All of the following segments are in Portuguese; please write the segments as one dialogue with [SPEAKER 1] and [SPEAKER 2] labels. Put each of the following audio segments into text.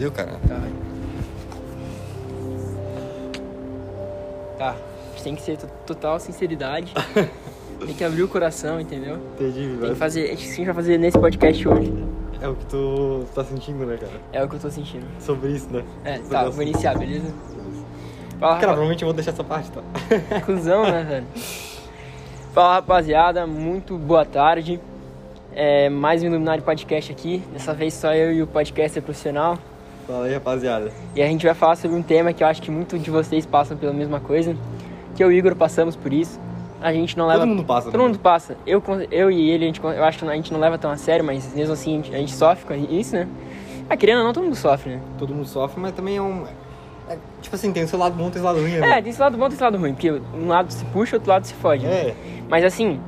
[SPEAKER 1] Deu, cara.
[SPEAKER 2] Tá. Tá. Tem que ser to- total sinceridade. Tem que abrir o coração, entendeu?
[SPEAKER 1] Entendi,
[SPEAKER 2] Tem que fazer. A gente vai fazer nesse podcast hoje.
[SPEAKER 1] É o que tu tá sentindo, né, cara?
[SPEAKER 2] É o que eu tô sentindo.
[SPEAKER 1] Sobre isso, né?
[SPEAKER 2] É,
[SPEAKER 1] Sobre
[SPEAKER 2] tá, vou iniciar, beleza? Fala,
[SPEAKER 1] Cara, provavelmente eu vou deixar essa parte, tá?
[SPEAKER 2] Cusão, né, velho? Fala, rapaziada. Muito boa tarde. É, mais um Iluminado Podcast aqui. Dessa vez só eu e o podcaster profissional.
[SPEAKER 1] Fala aí, rapaziada.
[SPEAKER 2] E a gente vai falar sobre um tema que eu acho que muitos de vocês passam pela mesma coisa. Que eu e o Igor passamos por isso. A gente não leva...
[SPEAKER 1] Todo mundo passa.
[SPEAKER 2] Todo mundo passa. Eu, eu e ele, a gente, eu acho que a gente não leva tão a sério, mas mesmo assim a gente, a gente sofre com isso, né? Ah, querendo ou não, todo mundo sofre, né?
[SPEAKER 1] Todo mundo sofre, mas também é um... é, tipo assim, tem o seu lado bom e o seu lado ruim, né?
[SPEAKER 2] É, tem esse lado bom e esse lado ruim, porque um lado se puxa, outro lado se fode. né?
[SPEAKER 1] É.
[SPEAKER 2] Mas assim,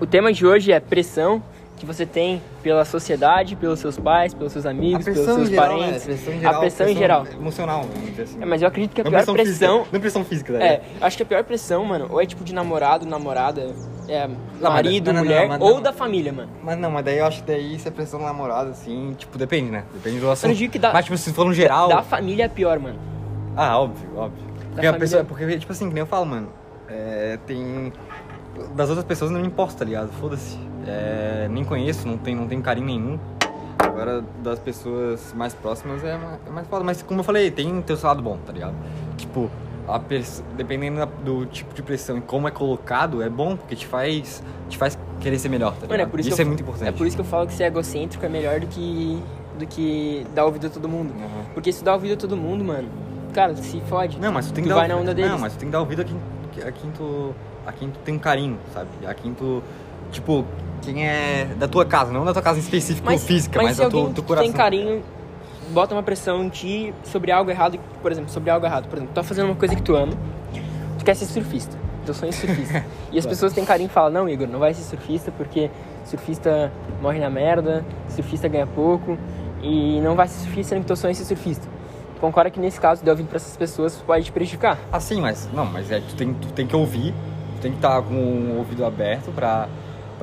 [SPEAKER 2] o tema de hoje é pressão que você tem pela sociedade, pelos seus pais, pelos seus amigos, pelos seus
[SPEAKER 1] geral,
[SPEAKER 2] parentes.
[SPEAKER 1] né? Pressão em
[SPEAKER 2] a
[SPEAKER 1] geral,
[SPEAKER 2] pressão em geral.
[SPEAKER 1] Emocional, assim.
[SPEAKER 2] É, mas eu acredito que a
[SPEAKER 1] não
[SPEAKER 2] pior
[SPEAKER 1] pressão,
[SPEAKER 2] pressão.
[SPEAKER 1] Física, não pressão física, né?
[SPEAKER 2] É, acho que a pior pressão, mano, ou é tipo de namorado, namorada, é,
[SPEAKER 1] mas-
[SPEAKER 2] marido,
[SPEAKER 1] não, não,
[SPEAKER 2] mulher,
[SPEAKER 1] não,
[SPEAKER 2] ou
[SPEAKER 1] não.
[SPEAKER 2] da família, mano.
[SPEAKER 1] Mas não, mas daí eu acho que daí isso é pressão do namorado, assim, tipo, depende, né? Depende do
[SPEAKER 2] Eu
[SPEAKER 1] assunto.
[SPEAKER 2] não digo que dá.
[SPEAKER 1] Mas, tipo, se for no geral...
[SPEAKER 2] Da família é pior, mano.
[SPEAKER 1] Ah, óbvio, óbvio. Porque a
[SPEAKER 2] família-
[SPEAKER 1] pessoa, porque, tipo assim, que nem eu falo, mano, é, tem... Das outras pessoas não me importa, tá ligado? Foda-se. É, nem conheço, não tenho, não tenho carinho nenhum. Agora, das pessoas mais próximas é mais, é mais foda. Mas, como eu falei, tem teu lado bom, tá ligado? Tipo, pers- dependendo da- do tipo de pressão e como é colocado, é bom, porque te faz, te faz querer ser melhor, tá ligado?
[SPEAKER 2] Mano, é por isso,
[SPEAKER 1] isso é muito importante.
[SPEAKER 2] É por isso que eu falo que ser egocêntrico é melhor do que do que dar ouvido a todo mundo.
[SPEAKER 1] Uhum.
[SPEAKER 2] Porque se dá ouvido a todo mundo, mano, cara, se fode.
[SPEAKER 1] Não, mas tu tem que
[SPEAKER 2] Tu
[SPEAKER 1] dar
[SPEAKER 2] vai na onda deles.
[SPEAKER 1] Não, mas tu tem que dar ouvido a quem, a quem tu. A quem tu tem um carinho, sabe? A quem tu. Tipo, quem é da tua casa, não da tua casa em específico física, mas,
[SPEAKER 2] se
[SPEAKER 1] da tua, do coração.
[SPEAKER 2] tem carinho, bota uma pressão em ti sobre algo errado, por exemplo, sobre algo errado. Por exemplo, tu tá fazendo uma coisa que tu ama, tu quer ser surfista. Teu sonho é surfista. e as pessoas têm carinho e falam, não, Igor, não vai ser surfista porque surfista morre na merda, surfista ganha pouco, e não vai ser surfista sendo que teu sonho é ser surfista. Concorda que nesse caso, dar ouvido pra essas pessoas pode te prejudicar?
[SPEAKER 1] Ah, sim, mas. Não, mas é, tu tem, tu tem que ouvir, tu tem que estar com o ouvido aberto pra,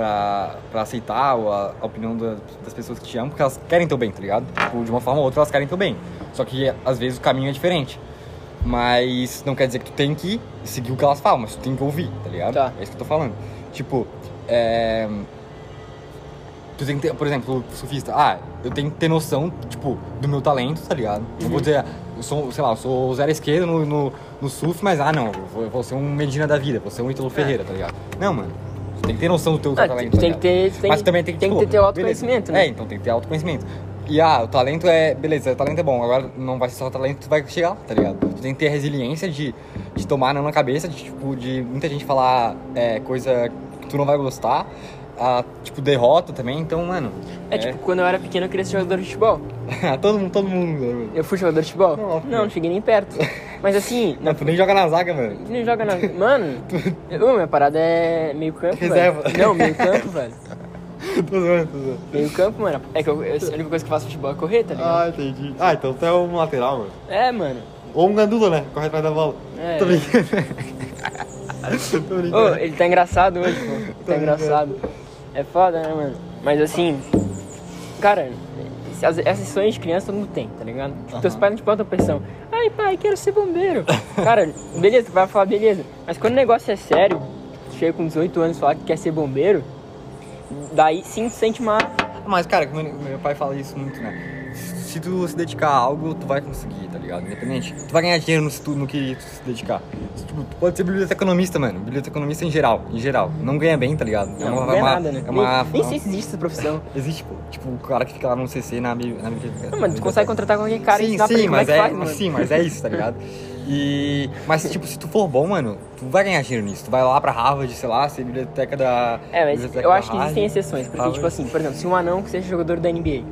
[SPEAKER 1] pra, pra aceitar a, a opinião da- das pessoas que te amam, porque elas querem teu bem, tá ligado? Tipo, de uma forma ou outra elas querem teu bem. Só que às vezes o caminho é diferente. Mas não quer dizer que tu tem que seguir o que elas falam, mas tu tem que ouvir, tá ligado?
[SPEAKER 2] Tá.
[SPEAKER 1] É isso que eu tô falando. Tipo, é. Tu tem que ter, por exemplo, o surfista, ah, eu tenho que ter noção, tipo, do meu talento, tá ligado? Não vou dizer, eu sou, sei lá, eu sou zero esquerda no, no, no surf, mas ah, não, eu vou, eu vou ser um Medina da vida, vou ser um Ítalo Ferreira, tá ligado? Não, mano. Tem que ter noção do teu
[SPEAKER 2] Ah,
[SPEAKER 1] talento.
[SPEAKER 2] tem que
[SPEAKER 1] ligado?
[SPEAKER 2] ter, tem,
[SPEAKER 1] Mas também tem que,
[SPEAKER 2] tem que ter teu autoconhecimento,
[SPEAKER 1] É,
[SPEAKER 2] né?
[SPEAKER 1] então tem que ter autoconhecimento. E ah, o talento é. Beleza, o talento é bom. Agora não vai ser só talento, tu vai chegar tá ligado? Tu tem que ter resiliência de, de tomar não na cabeça, de tipo, de muita gente falar é, coisa que tu não vai gostar. Ah, tipo, derrota também, então, mano.
[SPEAKER 2] É tipo, quando eu era pequeno eu queria ser jogador de futebol.
[SPEAKER 1] todo mundo, todo mundo.
[SPEAKER 2] Eu fui jogador de futebol?
[SPEAKER 1] Não,
[SPEAKER 2] Não, não, cheguei nem perto. Mas assim,
[SPEAKER 1] Não, tu nem joga na zaga, mano.
[SPEAKER 2] Tu não joga na. Mano, eu, minha parada é meio campo.
[SPEAKER 1] Reserva.
[SPEAKER 2] Velho. Não, meio campo, velho.
[SPEAKER 1] tô zoando, tô zoando.
[SPEAKER 2] Meio campo, mano. É que eu, eu- a única coisa que eu faço futebol é correr, tá ligado?
[SPEAKER 1] Ah, entendi. Ah, então tu é um lateral, mano.
[SPEAKER 2] É, mano.
[SPEAKER 1] Ou um gandula, né? Corre atrás da bola.
[SPEAKER 2] É.
[SPEAKER 1] Tô brincando. tô brincando.
[SPEAKER 2] Ô, ele tá engraçado hoje, pô. Ele
[SPEAKER 1] Tô
[SPEAKER 2] tá engraçado. É foda, né, mano? Mas assim. Cara, as- essas sonhos de criança todo mundo tem, tá ligado? Tipo, Teus
[SPEAKER 1] Aham.
[SPEAKER 2] pais não te botam pressão. Ai, pai, quero ser bombeiro. Cara, beleza, tu vai falar, beleza. Mas quando o negócio é sério, tu chega com 18 anos e fala que quer ser bombeiro, daí sim tu sente uma.
[SPEAKER 1] Mas, cara, meu, meu pai fala isso muito, né? Se tu se dedicar a algo, tu vai conseguir, tá ligado? Independente. Tu vai ganhar dinheiro no, tu- no que tu se dedicar. Tipo, tu pode ser biblioteconomista, mano. Biblioteconomista em geral, em geral. Não ganha bem, tá ligado?
[SPEAKER 2] Não, não ganha nada, né?
[SPEAKER 1] É uma,
[SPEAKER 2] nem, nem sei se existe essa profissão.
[SPEAKER 1] Existe, pô. Tipo, o cara que fica lá no CC na, na biblioteca.
[SPEAKER 2] Não, mano, tu consegue contratar qualquer cara e
[SPEAKER 1] sim,
[SPEAKER 2] pra
[SPEAKER 1] sim,
[SPEAKER 2] é
[SPEAKER 1] mas
[SPEAKER 2] que
[SPEAKER 1] é,
[SPEAKER 2] faz,
[SPEAKER 1] sim, mas é isso, tá ligado? E, mas, tipo, se tu for bom, mano, tu vai ganhar dinheiro nisso. Tu vai lá pra Harvard, sei lá, ser biblioteca da.
[SPEAKER 2] É, mas eu acho que existem exceções. Porque,
[SPEAKER 1] Harvard.
[SPEAKER 2] tipo assim, por exemplo, se um anão que seja jogador da NBA,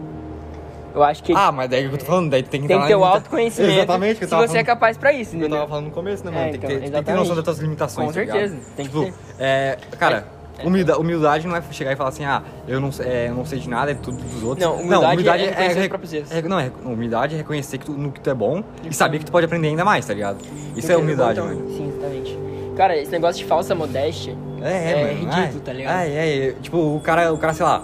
[SPEAKER 2] eu acho que
[SPEAKER 1] Ah, mas daí é o que eu tô falando, daí tu tem que
[SPEAKER 2] tem que ter o autoconhecimento
[SPEAKER 1] Exatamente, que eu
[SPEAKER 2] se
[SPEAKER 1] tava
[SPEAKER 2] você é
[SPEAKER 1] falando-
[SPEAKER 2] capaz pra isso,
[SPEAKER 1] Eu
[SPEAKER 2] entendeu?
[SPEAKER 1] tava falando no começo, né, mano?
[SPEAKER 2] É,
[SPEAKER 1] tem, que
[SPEAKER 2] então,
[SPEAKER 1] ter, tem que ter noção das tuas limitações.
[SPEAKER 2] Com
[SPEAKER 1] tá
[SPEAKER 2] certeza, tem que
[SPEAKER 1] tipo,
[SPEAKER 2] ter.
[SPEAKER 1] É, cara,
[SPEAKER 2] É,
[SPEAKER 1] humilda- humildade não é chegar e falar assim, ah, eu não, sei- é, eu não sei de nada, é tudo dos outros.
[SPEAKER 2] Não, humildade é reconhecer os próprios erros.
[SPEAKER 1] é- Não, é, humildade é reconhecer que tu, no que tu é bom e saber que tu pode aprender ainda mais, tá ligado? Isso é humildade,
[SPEAKER 2] Então,
[SPEAKER 1] mano.
[SPEAKER 2] Sim, exatamente. Cara, esse negócio de falsa modéstia
[SPEAKER 1] É, é,
[SPEAKER 2] é
[SPEAKER 1] mano.
[SPEAKER 2] ridículo, tá ligado?
[SPEAKER 1] ai, ai, tipo, o cara, o cara, sei lá,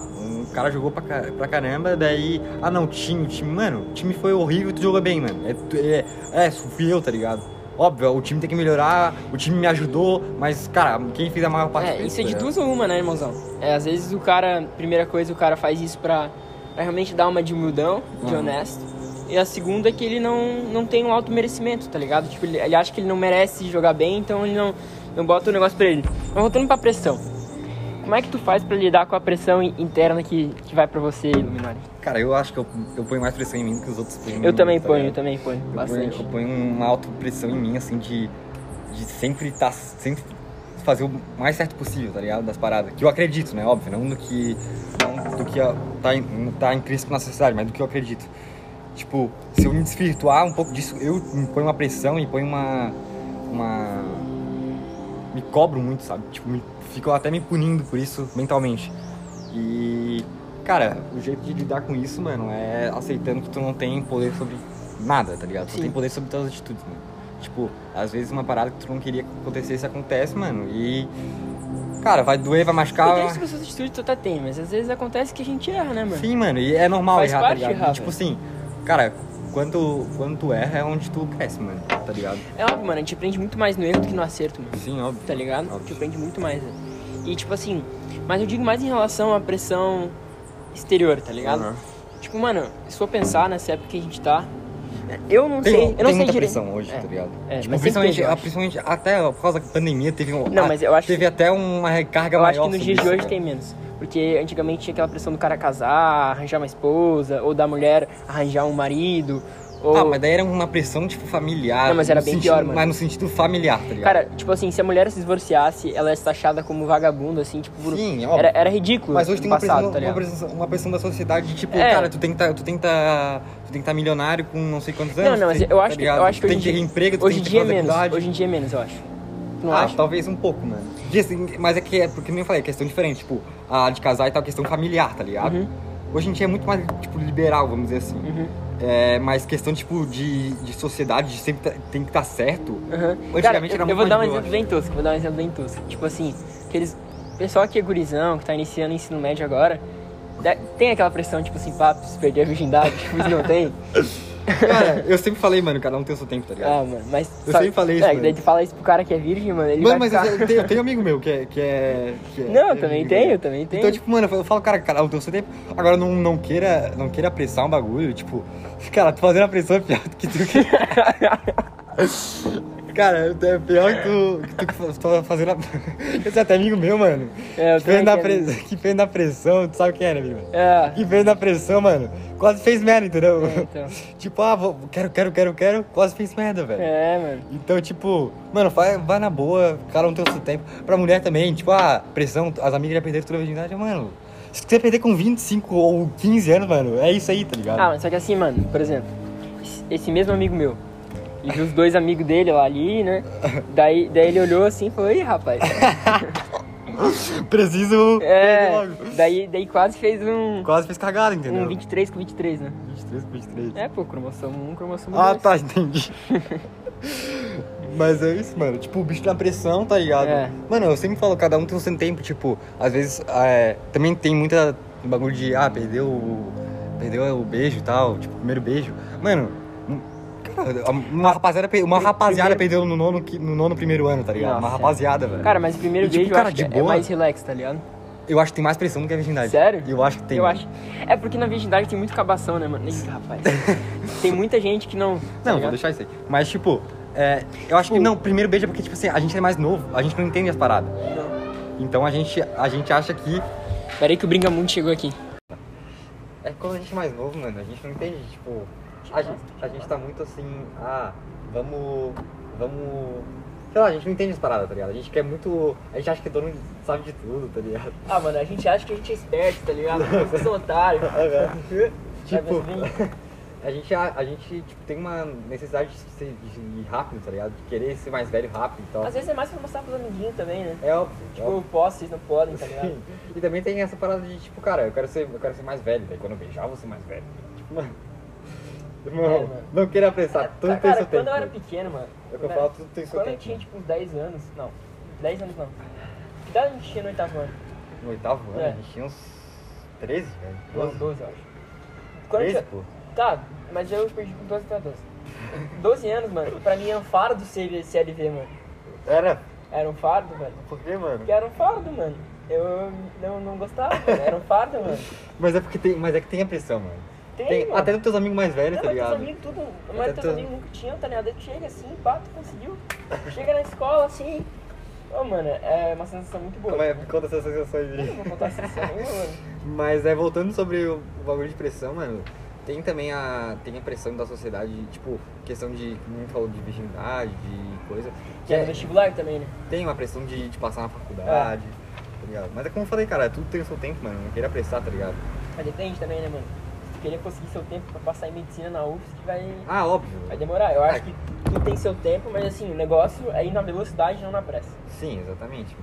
[SPEAKER 1] cara jogou pra, pra caramba, daí. Ah não, o time, o time, mano, o time foi horrível e tu jogou bem, mano. É, é, é, fui eu, tá ligado? Óbvio, o time tem que melhorar, o time me ajudou, mas, cara, quem fez a maior parte
[SPEAKER 2] É, isso é de
[SPEAKER 1] tá
[SPEAKER 2] duas ou uma, né, irmãozão? É, às vezes o cara, primeira coisa, o cara faz isso pra, pra realmente dar uma de humildão, de
[SPEAKER 1] Uhum.
[SPEAKER 2] honesto. E a segunda é que ele não, não tem um alto merecimento, tá ligado? Tipo, ele, ele acha que ele não merece jogar bem, então ele não, não bota o negócio pra ele. Mas voltando pra pressão. Como é que tu faz pra lidar com a pressão in- interna que, que vai pra você, Luminari?
[SPEAKER 1] Cara, eu acho que eu, eu ponho mais pressão em mim do que os outros põem em
[SPEAKER 2] Eu também
[SPEAKER 1] tá
[SPEAKER 2] ponho, eu
[SPEAKER 1] ligado?
[SPEAKER 2] também ponho,
[SPEAKER 1] Eu
[SPEAKER 2] bastante.
[SPEAKER 1] ponho, eu ponho uma autopressão em mim, assim, de, de sempre estar. sempre fazer o mais certo possível, tá ligado? Das paradas. Que eu acredito, né? Óbvio, não do que. Não do que tá, tá intrínseco na sociedade, mas do que eu acredito. Tipo, se eu me desvirtuar um pouco disso, eu me ponho uma pressão e ponho uma. uma. me cobro muito, sabe? Tipo, me, fico até me punindo por isso mentalmente. E. Cara, o jeito de lidar com isso, mano, é aceitando que tu não tem poder sobre nada, tá ligado? Tu
[SPEAKER 2] Sim.
[SPEAKER 1] tem poder sobre tuas atitudes, mano. Tipo, às vezes uma parada que tu não queria que acontecesse, acontece, mano. E. Cara, vai doer, vai machucar.
[SPEAKER 2] Poder sobre suas atitudes tu até tem, mas às vezes acontece que a gente erra, né, mano?
[SPEAKER 1] Sim, mano, e é normal
[SPEAKER 2] Faz
[SPEAKER 1] errar, tá ligado?
[SPEAKER 2] errar,
[SPEAKER 1] E, tipo assim, cara, quando, quando tu erra é onde tu cresce, mano, tá ligado?
[SPEAKER 2] É óbvio, mano, a gente aprende muito mais no erro do que no acerto, mano.
[SPEAKER 1] Sim, óbvio.
[SPEAKER 2] tá ligado?
[SPEAKER 1] Óbvio.
[SPEAKER 2] Que aprende muito mais, né? E tipo assim, mas eu digo mais em relação à pressão exterior, tá ligado?
[SPEAKER 1] Aham.
[SPEAKER 2] Tipo, mano, se for pensar nessa época que a gente tá, eu não
[SPEAKER 1] Tem,
[SPEAKER 2] sei, eu não
[SPEAKER 1] tem
[SPEAKER 2] sei
[SPEAKER 1] muita
[SPEAKER 2] direito.
[SPEAKER 1] pressão hoje,
[SPEAKER 2] É.
[SPEAKER 1] tá ligado?
[SPEAKER 2] É,
[SPEAKER 1] tipo, principalmente,
[SPEAKER 2] teve, eu acho.
[SPEAKER 1] principalmente até por causa da pandemia teve um.
[SPEAKER 2] Não,
[SPEAKER 1] ah,
[SPEAKER 2] mas eu acho
[SPEAKER 1] Teve
[SPEAKER 2] que-
[SPEAKER 1] até uma recarga
[SPEAKER 2] Eu
[SPEAKER 1] maior.
[SPEAKER 2] acho que nos dias de hoje
[SPEAKER 1] cara.
[SPEAKER 2] tem menos. Porque antigamente tinha aquela pressão do cara casar, arranjar uma esposa, ou da mulher arranjar um marido, ou...
[SPEAKER 1] Ah, mas daí era uma pressão, tipo, familiar.
[SPEAKER 2] Não, mas era bem
[SPEAKER 1] sentido-
[SPEAKER 2] pior, mano.
[SPEAKER 1] Mas no sentido familiar, tá ligado?
[SPEAKER 2] Cara, tipo assim, se a mulher se divorciasse, ela é taxada como vagabundo, assim, tipo... por-
[SPEAKER 1] Sim, óbvio.
[SPEAKER 2] era, era ridículo
[SPEAKER 1] Mas hoje tem uma
[SPEAKER 2] passado,
[SPEAKER 1] pressão,
[SPEAKER 2] tá
[SPEAKER 1] uma, pressão, uma pressão da sociedade de tipo,
[SPEAKER 2] É.
[SPEAKER 1] cara, tu tem que tá, tu tem que tá, tu tem que tá milionário com não sei quantos anos.
[SPEAKER 2] Não, não, mas
[SPEAKER 1] tem-
[SPEAKER 2] eu
[SPEAKER 1] tá
[SPEAKER 2] acho que,
[SPEAKER 1] ligado?
[SPEAKER 2] eu acho que
[SPEAKER 1] tem
[SPEAKER 2] hoje
[SPEAKER 1] que ter
[SPEAKER 2] em dia-
[SPEAKER 1] emprego, tu
[SPEAKER 2] hoje
[SPEAKER 1] tem
[SPEAKER 2] em
[SPEAKER 1] que
[SPEAKER 2] dia é menos, hoje em dia é menos, eu acho. Não
[SPEAKER 1] ah,
[SPEAKER 2] acha?
[SPEAKER 1] talvez um pouco, mano. Mas é que é porque nem eu falei, é questão diferente, tipo, a de casar e tal, questão familiar, tá ligado?
[SPEAKER 2] Uhum.
[SPEAKER 1] Hoje em dia é muito mais, tipo, liberal, vamos dizer assim.
[SPEAKER 2] Uhum.
[SPEAKER 1] É, mas questão, tipo, de, de sociedade, de sempre tá- tem que estar certo.
[SPEAKER 2] Uhum.
[SPEAKER 1] Antigamente
[SPEAKER 2] Cara,
[SPEAKER 1] era
[SPEAKER 2] eu,
[SPEAKER 1] muito
[SPEAKER 2] eu vou dar um exemplo bem tosco, vou dar um exemplo bem tosco. Tipo assim, aqueles. Pessoal que é gurizão, que tá iniciando o ensino médio agora, tem aquela pressão, tipo assim, papo, se perder a virgindade, tipo, não tem.
[SPEAKER 1] Cara, eu sempre falei, mano, cada um tem o seu tempo, tá ligado?
[SPEAKER 2] Ah, mano, mas.
[SPEAKER 1] Eu
[SPEAKER 2] sabe-
[SPEAKER 1] sempre falei isso,
[SPEAKER 2] É,
[SPEAKER 1] mano.
[SPEAKER 2] daí tu fala isso pro cara que é virgem, mano, ele
[SPEAKER 1] Mano, mas
[SPEAKER 2] ficar...
[SPEAKER 1] eu, tenho, eu tenho amigo meu que é. Que é, que é
[SPEAKER 2] Não, eu
[SPEAKER 1] é
[SPEAKER 2] também
[SPEAKER 1] amigo
[SPEAKER 2] tenho, eu também tenho.
[SPEAKER 1] Então, tipo, mano, eu falo, cara, cara, o teu seu tempo. Agora não, não queira, não queira apressar um bagulho, tipo, cara, tu fazendo a pressão é pior do que tu. cara, é pior que tu, que tu, tá fazendo a. Esse é até amigo meu, mano.
[SPEAKER 2] É, eu
[SPEAKER 1] que, fez na que fez na pressão, tu sabe quem era, amigo?
[SPEAKER 2] É,
[SPEAKER 1] Que fez na pressão, mano. Quase fez merda, entendeu?
[SPEAKER 2] É, então.
[SPEAKER 1] tipo, ah, vou, quero, quero, quero, quero, quase fez merda, velho.
[SPEAKER 2] é, mano.
[SPEAKER 1] Então, tipo, mano, vai, vai na boa, cada um tem o seu tempo. Pra mulher também, tipo, ah, pressão, as amigas já perderam toda a virgindade, mano. Se você perder com 25 ou 15 anos, mano, é isso aí, tá ligado?
[SPEAKER 2] Ah, mas só que assim, mano, por exemplo, esse mesmo amigo meu, e viu os dois amigos dele lá ali, né? Daí, daí ele olhou assim e falou, ih, rapaz.
[SPEAKER 1] Preciso.
[SPEAKER 2] É, daí, daí quase fez um,
[SPEAKER 1] Quase fez cagada, entendeu?
[SPEAKER 2] um 23 com 23, né?
[SPEAKER 1] 23 com 23.
[SPEAKER 2] É, pô, cromossomo 1, cromossomo
[SPEAKER 1] Ah,
[SPEAKER 2] 2.
[SPEAKER 1] tá, entendi. Mas é isso, mano. Tipo, o bicho na pressão, tá ligado?
[SPEAKER 2] É.
[SPEAKER 1] Mano, eu sempre falo, cada um tem o seu tempo. Tipo, às vezes é, também tem muita bagulho de, ah, perdeu o. Perdeu o beijo e tal, tipo, primeiro beijo. Mano, um- uma rapaziada, uma rapaziada
[SPEAKER 2] Primeiro-
[SPEAKER 1] perdeu no nono, no nono primeiro ano, tá ligado? uma
[SPEAKER 2] Nossa,
[SPEAKER 1] rapaziada, velho.
[SPEAKER 2] Cara, mas o primeiro
[SPEAKER 1] E, tipo,
[SPEAKER 2] beijo eu
[SPEAKER 1] cara,
[SPEAKER 2] acho
[SPEAKER 1] de
[SPEAKER 2] que é mais relax, tá ligado?
[SPEAKER 1] Eu acho que tem mais pressão do que a virgindade.
[SPEAKER 2] Sério?
[SPEAKER 1] Eu acho que tem.
[SPEAKER 2] Eu acho. É porque na virgindade tem muito cabação, né, mano? Ih, rapaz. tem muita gente que não. tá
[SPEAKER 1] Não, vou
[SPEAKER 2] ligado?
[SPEAKER 1] deixar isso aí. Mas, tipo, é, eu acho que
[SPEAKER 2] Tipo-
[SPEAKER 1] não, primeiro beijo é porque, tipo assim, a gente é mais novo, a gente não entende as paradas.
[SPEAKER 2] Não.
[SPEAKER 1] Então a gente, a gente acha que.
[SPEAKER 2] Pera aí que o Brincamundo chegou aqui.
[SPEAKER 1] É que quando a gente é mais novo, mano, a gente não entende, tipo. A gente, a gente tá muito assim, ah, vamos. Vamos. Sei lá, a gente não entende as paradas, tá ligado? A gente quer muito. A gente acha que todo mundo sabe de tudo, tá ligado?
[SPEAKER 2] Ah, mano, a gente acha que a gente é esperto, tá ligado? Vocês são otários.
[SPEAKER 1] Tipo, a gente, a, a gente tipo, tem uma necessidade de, ser, de ir rápido, tá ligado? De querer ser mais velho rápido e tal.
[SPEAKER 2] Às vezes é mais pra mostrar pros amiguinhos também, né?
[SPEAKER 1] É óbvio.
[SPEAKER 2] Tipo,
[SPEAKER 1] óbvio.
[SPEAKER 2] posso, vocês não podem, tá ligado?
[SPEAKER 1] Sim. E também tem essa parada de, tipo, cara, eu quero ser, eu quero ser mais velho, daí quando eu beijar eu vou ser mais velho. Tipo, mano. Irmão,
[SPEAKER 2] É,
[SPEAKER 1] não queira apressar, tudo
[SPEAKER 2] Cara,
[SPEAKER 1] tem seu
[SPEAKER 2] quando
[SPEAKER 1] tempo.
[SPEAKER 2] eu era pequeno, mano.
[SPEAKER 1] É o que eu
[SPEAKER 2] né,
[SPEAKER 1] falo, tudo tem seu
[SPEAKER 2] Quando eu
[SPEAKER 1] tempo.
[SPEAKER 2] tinha, tipo, uns 10 anos. Não, 10 anos não. Que idade a gente tinha no oitavo ano?
[SPEAKER 1] No oitavo ano,
[SPEAKER 2] É.
[SPEAKER 1] a gente tinha uns 13, velho?
[SPEAKER 2] Não,
[SPEAKER 1] 12?
[SPEAKER 2] 12, eu acho. Quando eu
[SPEAKER 1] 13,
[SPEAKER 2] tinha-
[SPEAKER 1] pô.
[SPEAKER 2] Tá, mas eu perdi com 12 pra 12. 12 anos, mano, pra mim é um fardo ser CLV, mano.
[SPEAKER 1] Era?
[SPEAKER 2] Era um fardo, velho.
[SPEAKER 1] Por quê, mano?
[SPEAKER 2] Porque era um fardo, mano. Eu não, não gostava, mano. Era um fardo, mano.
[SPEAKER 1] Mas é porque tem, mas é que tem a pressão, mano.
[SPEAKER 2] Tem, mano.
[SPEAKER 1] até dos teus amigos mais velhos, tá
[SPEAKER 2] mas teus
[SPEAKER 1] ligado?
[SPEAKER 2] amigos tudo. Mas
[SPEAKER 1] Até
[SPEAKER 2] teus
[SPEAKER 1] teu-
[SPEAKER 2] amigos nunca tinham, tá ligado? Chega assim, pá, tu conseguiu. Chega na escola assim. Ô, mano, é uma sensação muito boa.
[SPEAKER 1] Como é?
[SPEAKER 2] né?
[SPEAKER 1] Conta essas sensações aí.
[SPEAKER 2] vou contar essa sensação mano.
[SPEAKER 1] Mas é, voltando sobre o, bagulho de pressão, mano, tem também a, tem a pressão da sociedade, tipo, questão de, como a falou, de virgindade, de coisa.
[SPEAKER 2] Que é no vestibular também, né?
[SPEAKER 1] tem uma pressão de, de passar na faculdade, tá ligado? Mas é como eu falei, cara, tudo tem o seu tempo, mano, não queira apressar, tá ligado?
[SPEAKER 2] Mas depende também, né, mano? Tu querer conseguir seu tempo pra passar em medicina na UFSC, vai,
[SPEAKER 1] Ah, óbvio.
[SPEAKER 2] vai demorar. Eu acho
[SPEAKER 1] É.
[SPEAKER 2] que tudo tem seu tempo, mas assim, o negócio é ir na velocidade, não na pressa.
[SPEAKER 1] Sim, exatamente.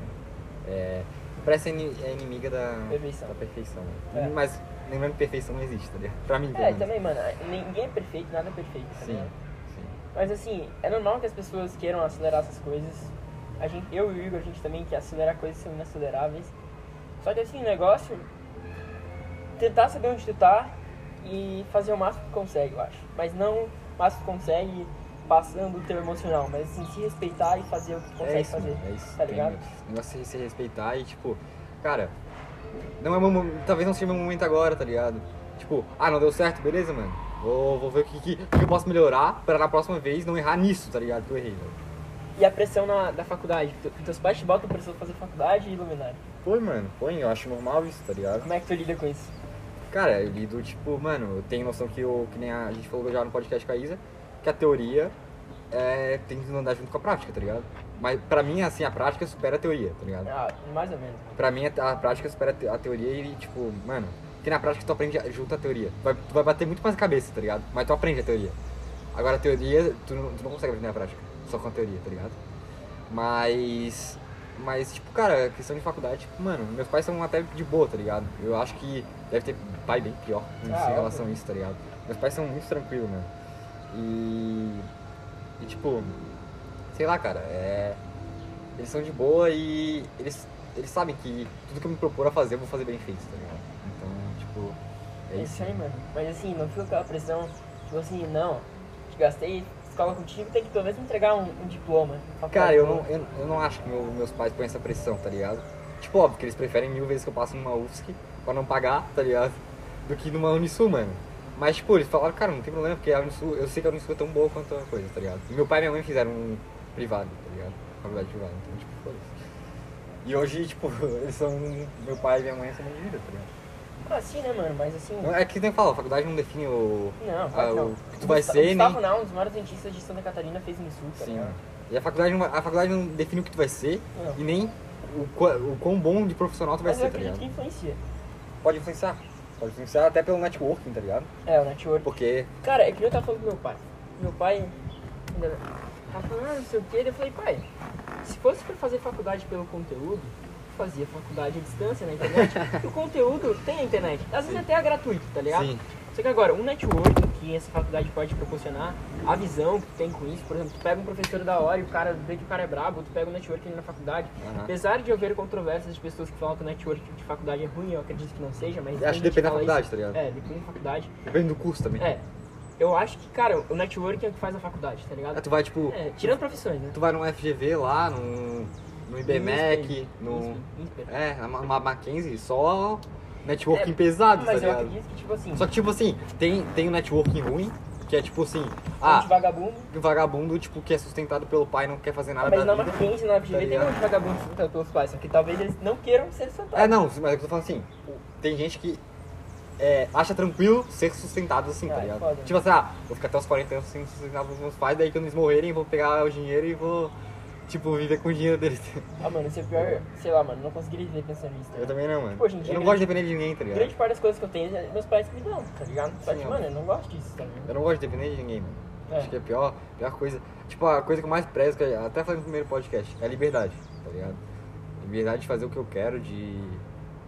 [SPEAKER 1] É, pressa é é inimiga da
[SPEAKER 2] Perfeição.
[SPEAKER 1] Da perfeição
[SPEAKER 2] É.
[SPEAKER 1] Mas lembrando que perfeição não existe, tá ligado? Pra mim,
[SPEAKER 2] É, também, mano, ninguém é perfeito, nada é perfeito, tá
[SPEAKER 1] sim.
[SPEAKER 2] Mas assim, é normal que as pessoas queiram acelerar essas coisas. A gente, eu e o Igor, a gente também quer acelerar coisas que são inaceleráveis. Só que assim, o negócio tentar saber onde tu tá e fazer o máximo que consegue, eu acho. Mas não o máximo que consegue passando o teu emocional, mas assim, se respeitar e fazer o que tu consegue
[SPEAKER 1] É isso,
[SPEAKER 2] fazer.
[SPEAKER 1] é isso.
[SPEAKER 2] Tá ligado?
[SPEAKER 1] O negócio é se respeitar e, tipo, cara, não é meu, talvez não seja meu momento agora, tá ligado? Tipo, ah, não deu certo, beleza, mano. Vou, vou ver o que, que, que eu posso melhorar pra na próxima vez não errar nisso, tá ligado? Que eu errei, velho.
[SPEAKER 2] E a pressão na, da faculdade. Teus pais te botam pressão pra fazer faculdade e iluminar.
[SPEAKER 1] Foi, mano, foi, eu acho normal isso, tá ligado?
[SPEAKER 2] Como é que tu lida com isso?
[SPEAKER 1] Cara, eu lido, tipo, mano, eu tenho noção que, eu, que nem a, gente falou já no podcast com a Isa, que a teoria é, tem que andar junto com a prática, tá ligado? Mas pra mim, assim, a prática supera a teoria, tá ligado?
[SPEAKER 2] Ah, mais ou menos.
[SPEAKER 1] Pra mim, a, prática supera a te- a teoria e, tipo, mano, que na prática tu aprende junto a teoria. Vai, tu vai bater muito mais a cabeça, tá ligado? Mas tu aprende a teoria. Agora a teoria, tu não, tu não consegue aprender a prática, só com a teoria, tá ligado? Mas. Mas, tipo, cara, questão de faculdade, tipo, mano, meus pais são até de boa, tá ligado? Eu acho que deve ter pai bem pior em
[SPEAKER 2] Ah,
[SPEAKER 1] relação a isso, tá ligado? Meus pais são muito tranquilos, mano. E. E, tipo, sei lá, cara, é. Eles são de boa e eles, eles sabem que tudo que eu me propor a fazer eu vou fazer bem feito, tá ligado? Então, tipo, é
[SPEAKER 2] É
[SPEAKER 1] isso.
[SPEAKER 2] isso aí, mano. Mas assim, não fica aquela pressão, tipo assim, não, te gastei escola contigo, tem que pelo menos me entregar um, um diploma.
[SPEAKER 1] Cara, eu não, eu, eu não acho que meu- meus pais põem essa pressão, tá ligado? Tipo, óbvio que eles preferem mil vezes que eu passe numa UFSC pra não pagar, tá ligado? Do que numa Unisul, mano. Mas, tipo, eles falaram, cara, não tem problema, porque a Unisul, eu sei que a Unisul é tão boa quanto a coisa, tá ligado? Meu pai e minha mãe fizeram um privado, tá ligado? Faculdade privada, então, tipo, foda-se. E hoje, tipo, eles são. Meu pai e minha mãe são de vida, tá ligado?
[SPEAKER 2] Ah, sim, né, mano? Mas assim.
[SPEAKER 1] É que nem fala, a faculdade não define o.
[SPEAKER 2] Não,
[SPEAKER 1] a-
[SPEAKER 2] claro não.
[SPEAKER 1] o que tu vai
[SPEAKER 2] Gusta-
[SPEAKER 1] ser,
[SPEAKER 2] Gustavo
[SPEAKER 1] nem.
[SPEAKER 2] Não, um dos maiores dentistas de Santa Catarina, fez no Sul, tá
[SPEAKER 1] Sim, mano. E a faculdade, não, a faculdade não define o que tu vai ser
[SPEAKER 2] Não.
[SPEAKER 1] e nem o, o quão bom de profissional tu vai
[SPEAKER 2] Mas eu
[SPEAKER 1] ser, tá
[SPEAKER 2] acredito
[SPEAKER 1] ligado?
[SPEAKER 2] que influencia.
[SPEAKER 1] Pode influenciar. Pode influenciar até pelo networking, tá ligado?
[SPEAKER 2] É, o network.
[SPEAKER 1] Porque.
[SPEAKER 2] Cara, é que eu tava falando com meu pai. Meu pai tava falando, ah, não sei o que, eu falei, pai, se fosse pra fazer faculdade pelo conteúdo, fazia faculdade à distância na internet. o conteúdo tem na internet. Às vezes até é gratuito, tá ligado?
[SPEAKER 1] Sim.
[SPEAKER 2] Só que agora, um network que essa faculdade pode proporcionar, a visão que tem com isso, por exemplo, tu pega um professor da hora e o cara vê que o cara é brabo, tu pega um network ali na faculdade.
[SPEAKER 1] Aham.
[SPEAKER 2] Apesar de haver controvérsias de pessoas que falam que o network de faculdade é ruim, eu acredito que não seja, mas.
[SPEAKER 1] Acho que depende da faculdade,
[SPEAKER 2] isso.
[SPEAKER 1] tá ligado?
[SPEAKER 2] É, depende da faculdade.
[SPEAKER 1] Depende do curso também.
[SPEAKER 2] É, eu acho que, cara, o network é o que faz a faculdade, tá ligado?
[SPEAKER 1] Aí tu vai, tipo.
[SPEAKER 2] É, tirando profissões, né?
[SPEAKER 1] Tu vai num FGV lá, no. No IBMEC, no. É, na Ma- Mackenzie, só networking
[SPEAKER 2] É,
[SPEAKER 1] pesado, tá
[SPEAKER 2] Mas eu
[SPEAKER 1] ligado?
[SPEAKER 2] que, tipo assim,
[SPEAKER 1] Só que, tipo assim, tem, tem um networking ruim, que é tipo assim, ah,
[SPEAKER 2] vagabundo.
[SPEAKER 1] vagabundo, tipo, que é sustentado pelo pai não quer fazer nada
[SPEAKER 2] Mas na. Mackenzie, na FGV, tem
[SPEAKER 1] ligado?
[SPEAKER 2] um vagabundo sustentado pelos pais, só que talvez eles não queiram ser sustentados.
[SPEAKER 1] É, não, mas é que eu tô falando assim, tem gente que é, acha tranquilo ser sustentado assim,
[SPEAKER 2] Ah,
[SPEAKER 1] tá ligado?
[SPEAKER 2] foda, né?
[SPEAKER 1] Tipo assim, ah, vou ficar até os 40 anos sendo sustentado pelos meus pais, daí quando eles morrerem, vou pegar o dinheiro e vou, tipo, viver com o dinheiro deles.
[SPEAKER 2] Ah, mano, isso é pior, sei lá, mano, não conseguiria viver pensando nisso. tá
[SPEAKER 1] Eu também não, mano.
[SPEAKER 2] Tipo, hoje em dia,
[SPEAKER 1] eu não
[SPEAKER 2] grande-
[SPEAKER 1] gosto de depender de ninguém, tá ligado?
[SPEAKER 2] Grande parte das coisas que eu tenho, meus pais me dão, tá ligado? Só que,
[SPEAKER 1] Sim,
[SPEAKER 2] mano, eu não gosto disso, tá ligado?
[SPEAKER 1] Eu não gosto de depender de ninguém, mano.
[SPEAKER 2] É.
[SPEAKER 1] Acho que é a pior, pior coisa. Tipo, a coisa que eu mais prezo, que eu até falei no primeiro podcast, é a liberdade, tá ligado? Liberdade de fazer o que eu quero, de.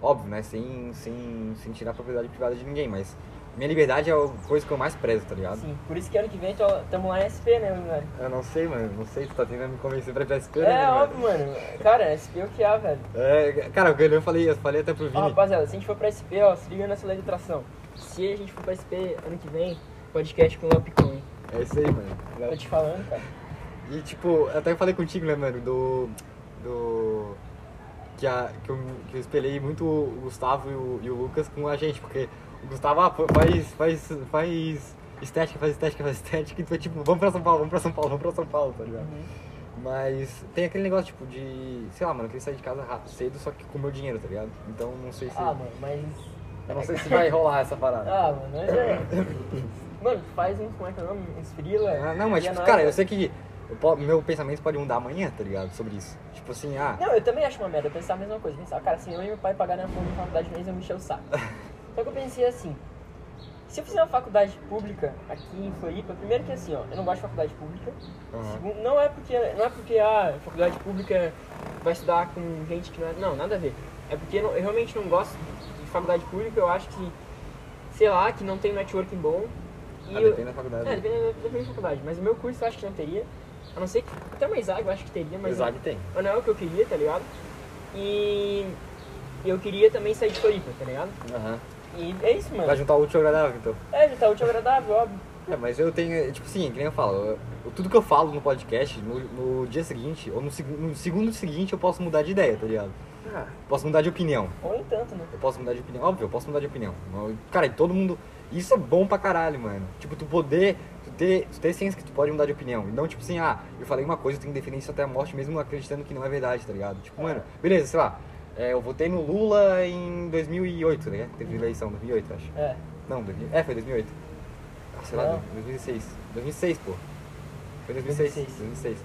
[SPEAKER 1] Óbvio, né? Sem, sem, sem tirar a propriedade privada de ninguém, mas minha liberdade é a coisa que eu mais prezo, tá ligado?
[SPEAKER 2] Sim, por isso que ano que vem tô- tamo lá em SP, né, velho?
[SPEAKER 1] Eu não sei, mano. Não sei, tu tá tentando me convencer pra ir pra SP, né,
[SPEAKER 2] É, óbvio, mano. Cara, SP é o que há, velho.
[SPEAKER 1] É, cara, eu falei, eu falei até pro
[SPEAKER 2] Ó,
[SPEAKER 1] Vini.
[SPEAKER 2] rapaziada, se a gente for pra SP, ó, se liga nessa lei de atração. Se a gente for pra SP ano que vem, podcast com o Léo Picon.
[SPEAKER 1] É isso aí, mano.
[SPEAKER 2] Tô te falando, cara.
[SPEAKER 1] E tipo, eu até falei contigo, né, mano, do. Do. Que, a, que, eu, que eu espelhei muito o Gustavo e o, e o Lucas com a gente, porque Gustavo ah, faz, faz, faz estética, faz estética, faz estética, e tu é tipo, vamos pra São Paulo, vamos pra São Paulo, vamos pra São Paulo, tá ligado? Mas tem aquele negócio, tipo, de. Sei lá, mano, eu queria sair de casa rápido, cedo, só que com o meu dinheiro, tá ligado? Então não sei se.
[SPEAKER 2] Ah, mano, mas.
[SPEAKER 1] eu não sei se vai rolar essa parada.
[SPEAKER 2] Ah, mano, mas é. Mano, faz uns, como é que é o nome? Uns frila.
[SPEAKER 1] Ah, não, mas
[SPEAKER 2] é
[SPEAKER 1] tipo,
[SPEAKER 2] nóis,
[SPEAKER 1] cara, eu sei que eu meu pensamento pode mudar amanhã, tá ligado? Sobre isso. Tipo assim, ah.
[SPEAKER 2] Não, eu também acho uma merda pensar a mesma coisa. Pensar, cara, se minha mãe e meu pai pagarem a fundo de faculdade mês, eu me encher o saco. Só que eu pensei assim, se eu fizer uma faculdade pública aqui em Floripa, primeiro que assim, ó, eu não gosto de faculdade pública.
[SPEAKER 1] Aham.
[SPEAKER 2] Segundo, não é porque não é porque a faculdade pública vai estudar com gente que não é. Não, nada a ver. É porque eu, eu realmente não gosto de faculdade pública, eu acho que, sei lá, que não tem um networking bom. E
[SPEAKER 1] Ah,
[SPEAKER 2] eu-
[SPEAKER 1] depende da faculdade.
[SPEAKER 2] É, depende, depende da faculdade. Mas o meu curso eu acho que não teria. A não ser que. Até uma Isaac eu acho que teria, mas.
[SPEAKER 1] Exato, tem.
[SPEAKER 2] Mas não é o que eu queria, tá ligado? E eu queria também sair de Floripa, tá ligado?
[SPEAKER 1] Aham.
[SPEAKER 2] E é isso, mano.
[SPEAKER 1] Vai juntar o útil ao agradável, então.
[SPEAKER 2] É, já tá útil e agradável, óbvio.
[SPEAKER 1] É, mas eu tenho, tipo assim, que nem eu falo, eu- tudo que eu falo no podcast, no, no dia seguinte, ou no, no segundo seguinte, eu posso mudar de ideia, tá ligado?
[SPEAKER 2] Ah,
[SPEAKER 1] Posso mudar de opinião.
[SPEAKER 2] ou nem tanto, né?
[SPEAKER 1] Eu posso mudar de opinião. Óbvio, eu posso mudar de opinião. Cara, e todo mundo. Isso é bom pra caralho, mano. Tipo, tu poder. Tu ter, tu ter ciência que tu pode mudar de opinião. E não, tipo assim, ah, eu falei uma coisa, eu tenho que defender isso até a morte, mesmo acreditando que não é verdade, tá ligado? Tipo, mano, beleza, sei lá. É, eu votei no Lula em 2008, né? Teve eleição, 2008, acho.
[SPEAKER 2] É.
[SPEAKER 1] Não, 2000, é, foi 2008. Ah, sei lá,
[SPEAKER 2] Não.
[SPEAKER 1] 2006. 2006, pô. Foi 2006.
[SPEAKER 2] 2006.
[SPEAKER 1] 2006.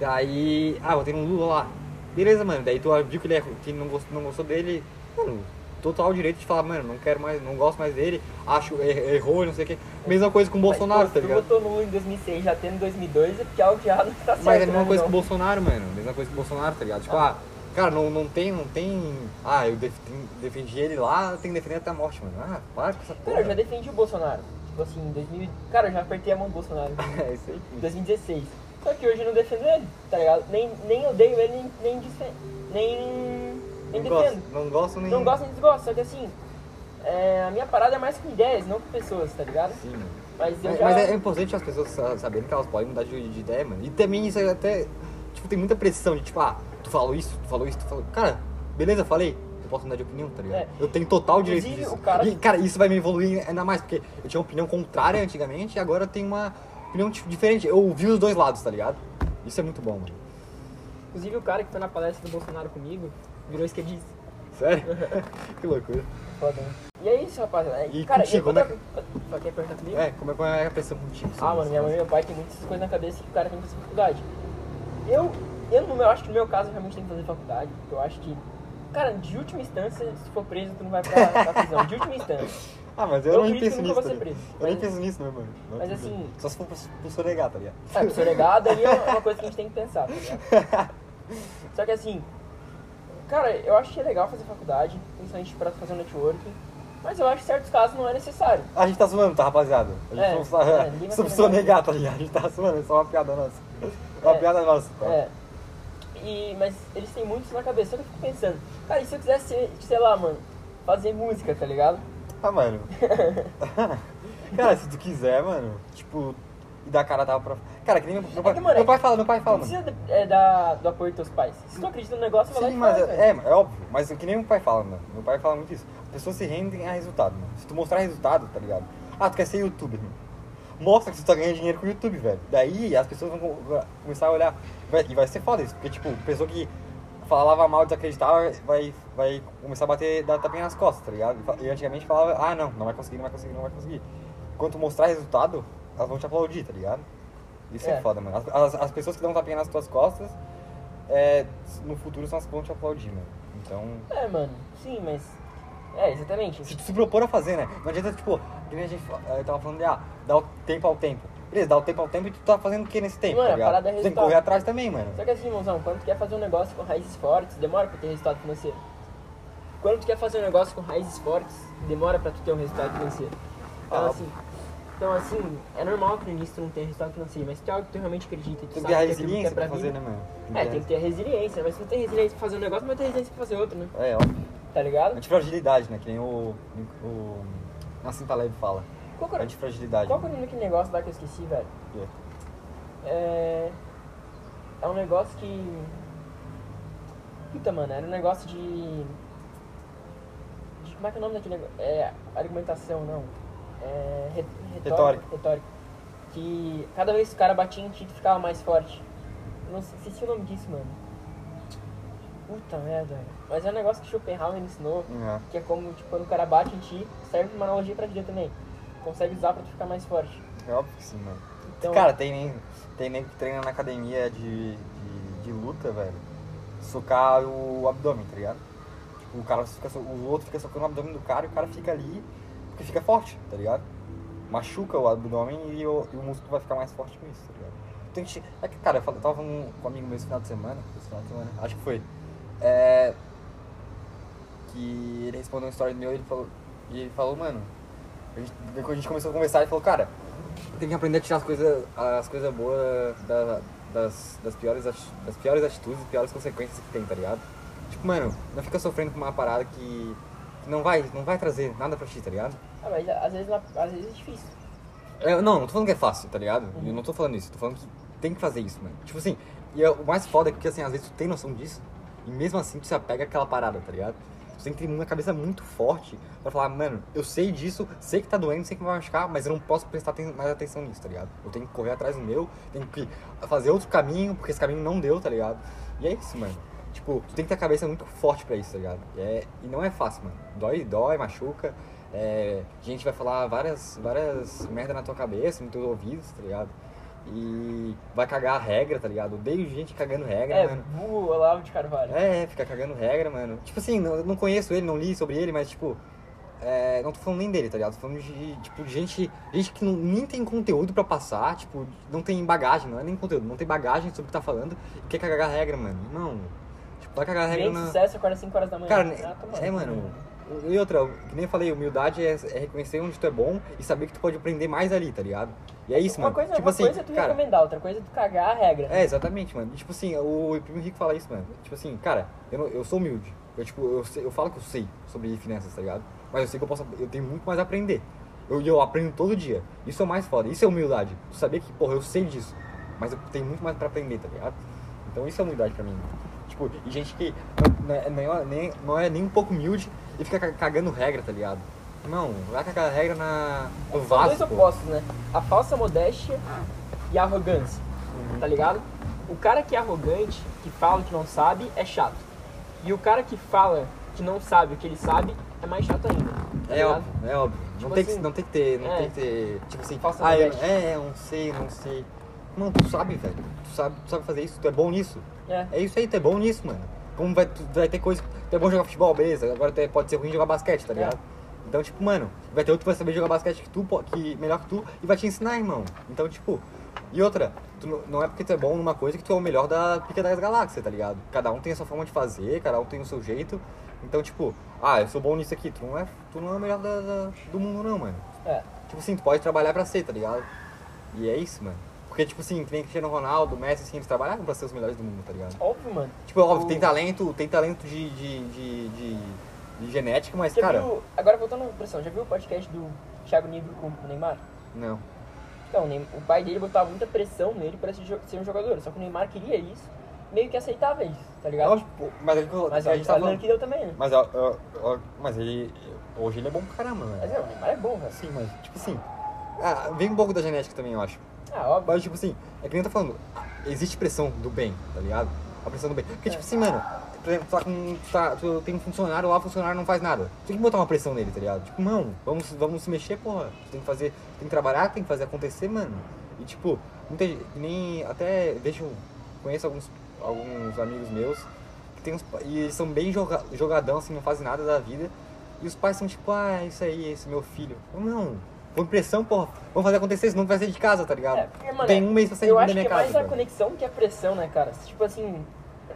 [SPEAKER 1] Daí, ah, votei no Lula lá. Beleza, mano. Daí tu viu que ele é, que não gostou, não gostou dele. Mano, total direito de falar, mano, não quero mais, não gosto mais dele. Acho, er- errou, não sei o quê. Mesma coisa com o Bolsonaro,
[SPEAKER 2] Mas, pô,
[SPEAKER 1] tá
[SPEAKER 2] se
[SPEAKER 1] ligado?
[SPEAKER 2] tu votou no em 2006 já tendo em 2002 é porque algo errado não tá certo.
[SPEAKER 1] Mas é a mesma
[SPEAKER 2] né,
[SPEAKER 1] coisa com o? Bolsonaro, mano. Mesma coisa com o Bolsonaro, tá ligado? Tipo, ah, cara, não, não tem, não tem. Ah, eu def- defendi ele lá, tenho que defender até a morte, mano. Ah, para com essa
[SPEAKER 2] Cara,
[SPEAKER 1] porra.
[SPEAKER 2] eu já defendi o Bolsonaro. Tipo assim, em 2000. Cara, eu já apertei a mão do Bolsonaro
[SPEAKER 1] É isso aí.
[SPEAKER 2] em 2016. Só que hoje eu não defendo ele, tá ligado? Nem, nem odeio ele, nem, nem, desfe- nem, nem
[SPEAKER 1] Não
[SPEAKER 2] defendo.
[SPEAKER 1] gosto, não gosto nem.
[SPEAKER 2] Não gosto nem desgosto, só que assim, é, a minha parada é mais com ideias, não com pessoas, tá ligado?
[SPEAKER 1] Sim, mano.
[SPEAKER 2] Mas já.
[SPEAKER 1] mas é importante as pessoas sa- saberem que elas podem mudar de, de ideia, mano. E também isso é até. Tipo, tem muita pressão de tipo, ah, tu falou isso, tu falou isso, tu falou. Cara, beleza, falei. Eu posso mudar de opinião, tá ligado?
[SPEAKER 2] É.
[SPEAKER 1] Eu tenho total direito
[SPEAKER 2] Inclusive,
[SPEAKER 1] disso.
[SPEAKER 2] cara-
[SPEAKER 1] E, cara, isso vai me evoluir ainda mais, porque eu tinha uma opinião contrária antigamente e agora eu tenho uma opinião tipo, diferente. Eu ouvi os dois lados, tá ligado? Isso é muito bom, mano.
[SPEAKER 2] Inclusive o cara que foi na palestra do Bolsonaro comigo virou esquerdista.
[SPEAKER 1] Sério? que loucura.
[SPEAKER 2] Foda, né? E é isso, rapaziada. É,
[SPEAKER 1] E
[SPEAKER 2] cara,
[SPEAKER 1] contigo, como
[SPEAKER 2] Só quer perguntar comigo?
[SPEAKER 1] É, como é, como é a pressão contigo?
[SPEAKER 2] Ah, mano, minha mãe e meu pai tem muitas coisas na cabeça que o cara tem que fazer faculdade. Eu, eu, no meu, acho que no meu caso, eu realmente tenho que fazer faculdade, porque eu acho que, cara, de última instância, se for preso, tu não vai pra, pra prisão. De última instância.
[SPEAKER 1] Ah, mas eu,
[SPEAKER 2] Eu
[SPEAKER 1] nem penso nisso. tá
[SPEAKER 2] preso.
[SPEAKER 1] Eu nem
[SPEAKER 2] Mas-
[SPEAKER 1] penso nisso, meu mano. Não,
[SPEAKER 2] Mas assim-
[SPEAKER 1] Só se for pro, pro sonegar, tá ligado?
[SPEAKER 2] É, pro sonegar, aí é uma coisa que a gente tem que pensar, tá ligado? Só que assim, cara, eu acho que é legal fazer faculdade, principalmente pra fazer um networking, mas eu acho que em certos casos não é necessário.
[SPEAKER 1] A gente tá zoando, tá, rapaziada? A gente
[SPEAKER 2] É,
[SPEAKER 1] não tá
[SPEAKER 2] é,
[SPEAKER 1] sobre sonegar, tá ligado? A gente tá zoando, é só uma piada nossa. Uma
[SPEAKER 2] É,
[SPEAKER 1] piada nossa, tá?
[SPEAKER 2] É. E, mas eles têm muito isso na cabeça, só que eu fico pensando, cara, e se eu quisesse, ser, sei lá, mano, fazer música, tá ligado?
[SPEAKER 1] Ah, mano. cara, se tu quiser, mano, tipo, e dar cara tava pra. Cara, que nem meu, meu pai.
[SPEAKER 2] que, mano, é
[SPEAKER 1] meu pai fala, meu pai fala,
[SPEAKER 2] Não
[SPEAKER 1] mano.
[SPEAKER 2] precisa é, da, do apoio dos teus pais. Se tu acredita no negócio, vai lá
[SPEAKER 1] Sim,
[SPEAKER 2] e
[SPEAKER 1] mas
[SPEAKER 2] faz,
[SPEAKER 1] é, é, é óbvio, mas que nem meu pai fala, mano. Meu pai fala muito isso. As pessoas se rendem a resultado, mano. Se tu mostrar resultado, tá ligado? Ah, tu quer ser youtuber, mano. Mostra que tu tá ganhando dinheiro com o YouTube, velho. Daí as pessoas vão começar a olhar. E vai ser foda isso, porque, tipo, pessoa que falava mal, desacreditava, vai, vai começar a bater, dar tapinha nas costas, tá ligado? E antigamente falava, ah, não, não vai conseguir, não vai conseguir, não vai conseguir. Quando mostrar resultado, elas vão te aplaudir, tá ligado? Isso é,
[SPEAKER 2] É.
[SPEAKER 1] foda, mano. As, as, as pessoas que dão tapinha nas tuas costas, é, no futuro são as que vão te aplaudir, mano. Então,
[SPEAKER 2] É, mano, sim, mas. É, exatamente.
[SPEAKER 1] se tu se propor a fazer, né? Não adianta, tipo, que nem a gente tava falando de, ah, dar o tempo ao tempo. Beleza, dá o tempo ao tempo e tu tá fazendo o que nesse tempo,
[SPEAKER 2] Mano,
[SPEAKER 1] tá
[SPEAKER 2] a parada é
[SPEAKER 1] tu tem que
[SPEAKER 2] resultado.
[SPEAKER 1] correr atrás também, mano.
[SPEAKER 2] Só que assim, irmãozão, quando tu quer fazer um negócio com raízes fortes, demora pra ter resultado financeiro. Quando tu quer fazer um negócio com raízes fortes, demora pra tu ter um resultado financeiro. Então,
[SPEAKER 1] Ah.
[SPEAKER 2] assim, então, assim, é normal que no início tu não tenha resultado financeiro, mas se tem algo que tu realmente acredita e tu
[SPEAKER 1] Tem que ter a
[SPEAKER 2] aquilo que é
[SPEAKER 1] resiliência
[SPEAKER 2] pra
[SPEAKER 1] pra fazer, né, mano?
[SPEAKER 2] É, tem que ter a resiliência, mas se não tem resiliência pra fazer um negócio, não vai ter resiliência pra fazer outro, né?
[SPEAKER 1] É, óbvio.
[SPEAKER 2] Tá ligado?
[SPEAKER 1] Antifragilidade, né? Que nem o. o Nassim Taleb fala.
[SPEAKER 2] Qual que era,
[SPEAKER 1] Antifragilidade.
[SPEAKER 2] qual que era o nome daquele negócio lá que eu esqueci, velho?
[SPEAKER 1] quê?
[SPEAKER 2] É. É um negócio que. Puta, mano, era um negócio de. de como é que é o nome daquele negócio? É. Argumentação, não. É. re-
[SPEAKER 1] Retórica.
[SPEAKER 2] Retórica. Que cada vez que o cara batia em ti, tu ficava mais forte. Eu não sei esqueci o nome disso, mano. Puta merda, velho. Mas é um negócio que Schopenhauer ensinou.
[SPEAKER 1] É.
[SPEAKER 2] Que é como, tipo, quando o cara bate em ti, serve uma analogia pra vida também. Consegue usar pra tu ficar mais forte.
[SPEAKER 1] É óbvio que sim, mano.
[SPEAKER 2] Então,
[SPEAKER 1] Cara, tem nem, tem nem que treina na academia de, de, de luta, velho. Socar o abdômen, tá ligado? Tipo, o cara fica, o outro fica socando o abdômen do cara e o cara fica ali porque fica forte, tá ligado? Machuca o abdômen e o, e o músculo vai ficar mais forte com isso, tá ligado? Tem que, é que, cara, eu tava com com um amigo meu esse final de semana, esse final de semana, acho que foi. É. Que ele respondeu uma história meu e ele falou, e ele falou, mano, a gente, depois a gente começou a conversar, ele falou, cara, tem que aprender a tirar as coisas, as coisas boas da- das, das, piores, das piores atitudes e piores consequências que tem, tá ligado? Tipo, mano, não fica sofrendo com uma parada que, que não, vai, não vai trazer nada pra ti, tá ligado?
[SPEAKER 2] Ah, mas às vezes, às vezes é difícil.
[SPEAKER 1] Eu, não, não tô falando que é fácil, tá ligado? Eu não tô falando isso, tô falando que tem que fazer isso, mano. Tipo assim, e é- o mais foda é que, assim, às vezes tu tem noção disso e mesmo assim tu se apega àquela parada, tá ligado? Tu tem que ter uma cabeça muito forte pra falar, mano, eu sei disso, sei que tá doendo, sei que vai machucar, mas eu não posso prestar mais atenção nisso, tá ligado? Eu tenho que correr atrás do meu, tenho que fazer outro caminho, porque esse caminho não deu, tá ligado? E é isso, mano. Tipo, tu tem que ter a cabeça muito forte pra isso, tá ligado? E, é, e não é fácil, mano. Dói, dói, machuca. É, gente vai falar várias, várias merda na tua cabeça, nos teus ouvidos, tá ligado? E vai cagar a regra, tá ligado? Odeio gente cagando regra,
[SPEAKER 2] É,
[SPEAKER 1] mano.
[SPEAKER 2] burro Olavo de Carvalho.
[SPEAKER 1] É, é, fica cagando regra, mano. Tipo assim, não, eu não conheço ele, não li sobre ele, mas tipo. é, não tô falando nem dele, tá ligado? Tô falando de, tipo, de gente, gente que não, nem tem conteúdo pra passar, tipo, não tem bagagem, não é nem conteúdo, não tem bagagem sobre o que tá falando e quer cagar regra, mano. Não. Tipo, vai cagar regra
[SPEAKER 2] Nem
[SPEAKER 1] na.
[SPEAKER 2] sucesso, acorda 5 horas da manhã.
[SPEAKER 1] Cara,
[SPEAKER 2] Ah,
[SPEAKER 1] é, mano. E outra, que nem eu falei, humildade é, é reconhecer onde tu é bom e saber que tu pode aprender mais ali, tá ligado? E é isso,
[SPEAKER 2] Uma
[SPEAKER 1] mano.
[SPEAKER 2] coisa,
[SPEAKER 1] tipo
[SPEAKER 2] uma
[SPEAKER 1] assim,
[SPEAKER 2] coisa é tu
[SPEAKER 1] cara,
[SPEAKER 2] recomendar, outra coisa é tu cagar a regra.
[SPEAKER 1] é, exatamente, mano. E, tipo assim, o Primo Rico fala isso, mano. Tipo assim, cara, eu, não- eu sou humilde. Eu, tipo, eu, sei- eu falo que eu sei sobre finanças, tá ligado? Mas eu sei que eu posso, eu tenho muito mais a aprender. Eu, eu aprendo todo dia. Isso é mais foda. Isso é humildade. Tu saber que, porra, eu sei disso. Mas eu tenho muito mais pra aprender, tá ligado? Então isso é humildade pra mim. mano. Tipo, e gente que não, não é, não é nem, não é nem um pouco humilde e fica ca- cagando regra, tá ligado? Não, vai cagar regra na, no
[SPEAKER 2] São
[SPEAKER 1] vaso.
[SPEAKER 2] dois
[SPEAKER 1] pô.
[SPEAKER 2] opostos, né? A falsa modéstia e a arrogância.
[SPEAKER 1] Uhum.
[SPEAKER 2] Tá ligado? O cara que é arrogante, que fala que não sabe, é chato. E o cara que fala que não sabe o que ele sabe, é mais chato ainda. Tá
[SPEAKER 1] É óbvio, é óbvio.
[SPEAKER 2] Tipo
[SPEAKER 1] não, tem que,
[SPEAKER 2] assim,
[SPEAKER 1] não tem que ter, não
[SPEAKER 2] é.
[SPEAKER 1] tem que ter, tipo assim,
[SPEAKER 2] Falsa
[SPEAKER 1] ah,
[SPEAKER 2] modéstia.
[SPEAKER 1] é, eu não sei, não sei. Não, tu sabe, velho. Tu sabe, tu sabe fazer isso, tu é bom nisso.
[SPEAKER 2] É.
[SPEAKER 1] É isso aí, tu é bom nisso, mano. Como vai, vai ter coisa, é bom jogar futebol, beleza. Agora é- pode ser ruim jogar basquete, tá
[SPEAKER 2] É.
[SPEAKER 1] ligado? Então, tipo, mano, vai ter outro que vai saber jogar basquete que tu, que, melhor que tu, e vai te ensinar, irmão. Então, tipo, e outra, tu não- não é porque tu é bom numa coisa que tu é o melhor da pica das galáxias, tá ligado? Cada um tem a sua forma de fazer, cada um tem o seu jeito. Então, tipo, ah, eu sou bom nisso aqui, tu não é, tu não é o melhor da- da- do mundo, não, mano.
[SPEAKER 2] É.
[SPEAKER 1] Tipo assim, tu pode trabalhar pra ser, tá ligado? E é isso, mano. Porque, tipo assim, que nem Cristiano Ronaldo, Messi, assim, eles trabalharam pra ser os melhores do mundo, tá ligado?
[SPEAKER 2] Óbvio, mano.
[SPEAKER 1] Tipo, óbvio,
[SPEAKER 2] O-
[SPEAKER 1] tem talento, tem talento de, de, de, de, de genética, mas,
[SPEAKER 2] Já
[SPEAKER 1] cara,
[SPEAKER 2] viu, agora voltando à pressão, já viu o podcast do Thiago Nigro com o Neymar?
[SPEAKER 1] não.
[SPEAKER 2] Então, o pai dele botava muita pressão nele pra ser um jogador, só que o Neymar queria isso, meio que aceitava isso, tá ligado?
[SPEAKER 1] Mas, é que eu-
[SPEAKER 2] Mas
[SPEAKER 1] a
[SPEAKER 2] a
[SPEAKER 1] gente tá
[SPEAKER 2] ele
[SPEAKER 1] falando...
[SPEAKER 2] queria também, né?
[SPEAKER 1] Mas, ó, ó, mas ele, hoje ele é bom pra caramba,
[SPEAKER 2] Mas
[SPEAKER 1] velho.
[SPEAKER 2] é, o Neymar é bom, velho.
[SPEAKER 1] Sim, mas, tipo assim, ah, vem um pouco da genética também, eu acho.
[SPEAKER 2] Ah, óbvio.
[SPEAKER 1] Mas, tipo assim, é que nem eu tô falando, existe pressão do bem, tá ligado? A pressão do bem. Porque, tipo assim, mano, por exemplo, tu, tá com, tu, tá, tu tem um funcionário lá, o funcionário não faz nada. Tu tem que botar uma pressão nele, tá ligado? Tipo, não, vamos, vamos se mexer, porra. Tu tem que fazer, tem que trabalhar, tem que fazer acontecer, mano. E, tipo, muita gente, nem, até vejo, conheço alguns, alguns amigos meus, que tem uns, e eles são bem joga, jogadão, assim, não fazem nada da vida. E os pais são tipo, ah, isso aí, esse é meu filho. Eu, não, põe pressão, porra, vamos fazer acontecer, senão tu vai sair de casa, tá ligado?
[SPEAKER 2] É, porque, mano,
[SPEAKER 1] tem um mês pra sair
[SPEAKER 2] eu
[SPEAKER 1] da
[SPEAKER 2] acho
[SPEAKER 1] minha
[SPEAKER 2] que é
[SPEAKER 1] casa.
[SPEAKER 2] mais a
[SPEAKER 1] velho.
[SPEAKER 2] conexão que a pressão, né, cara? Se, Tipo assim,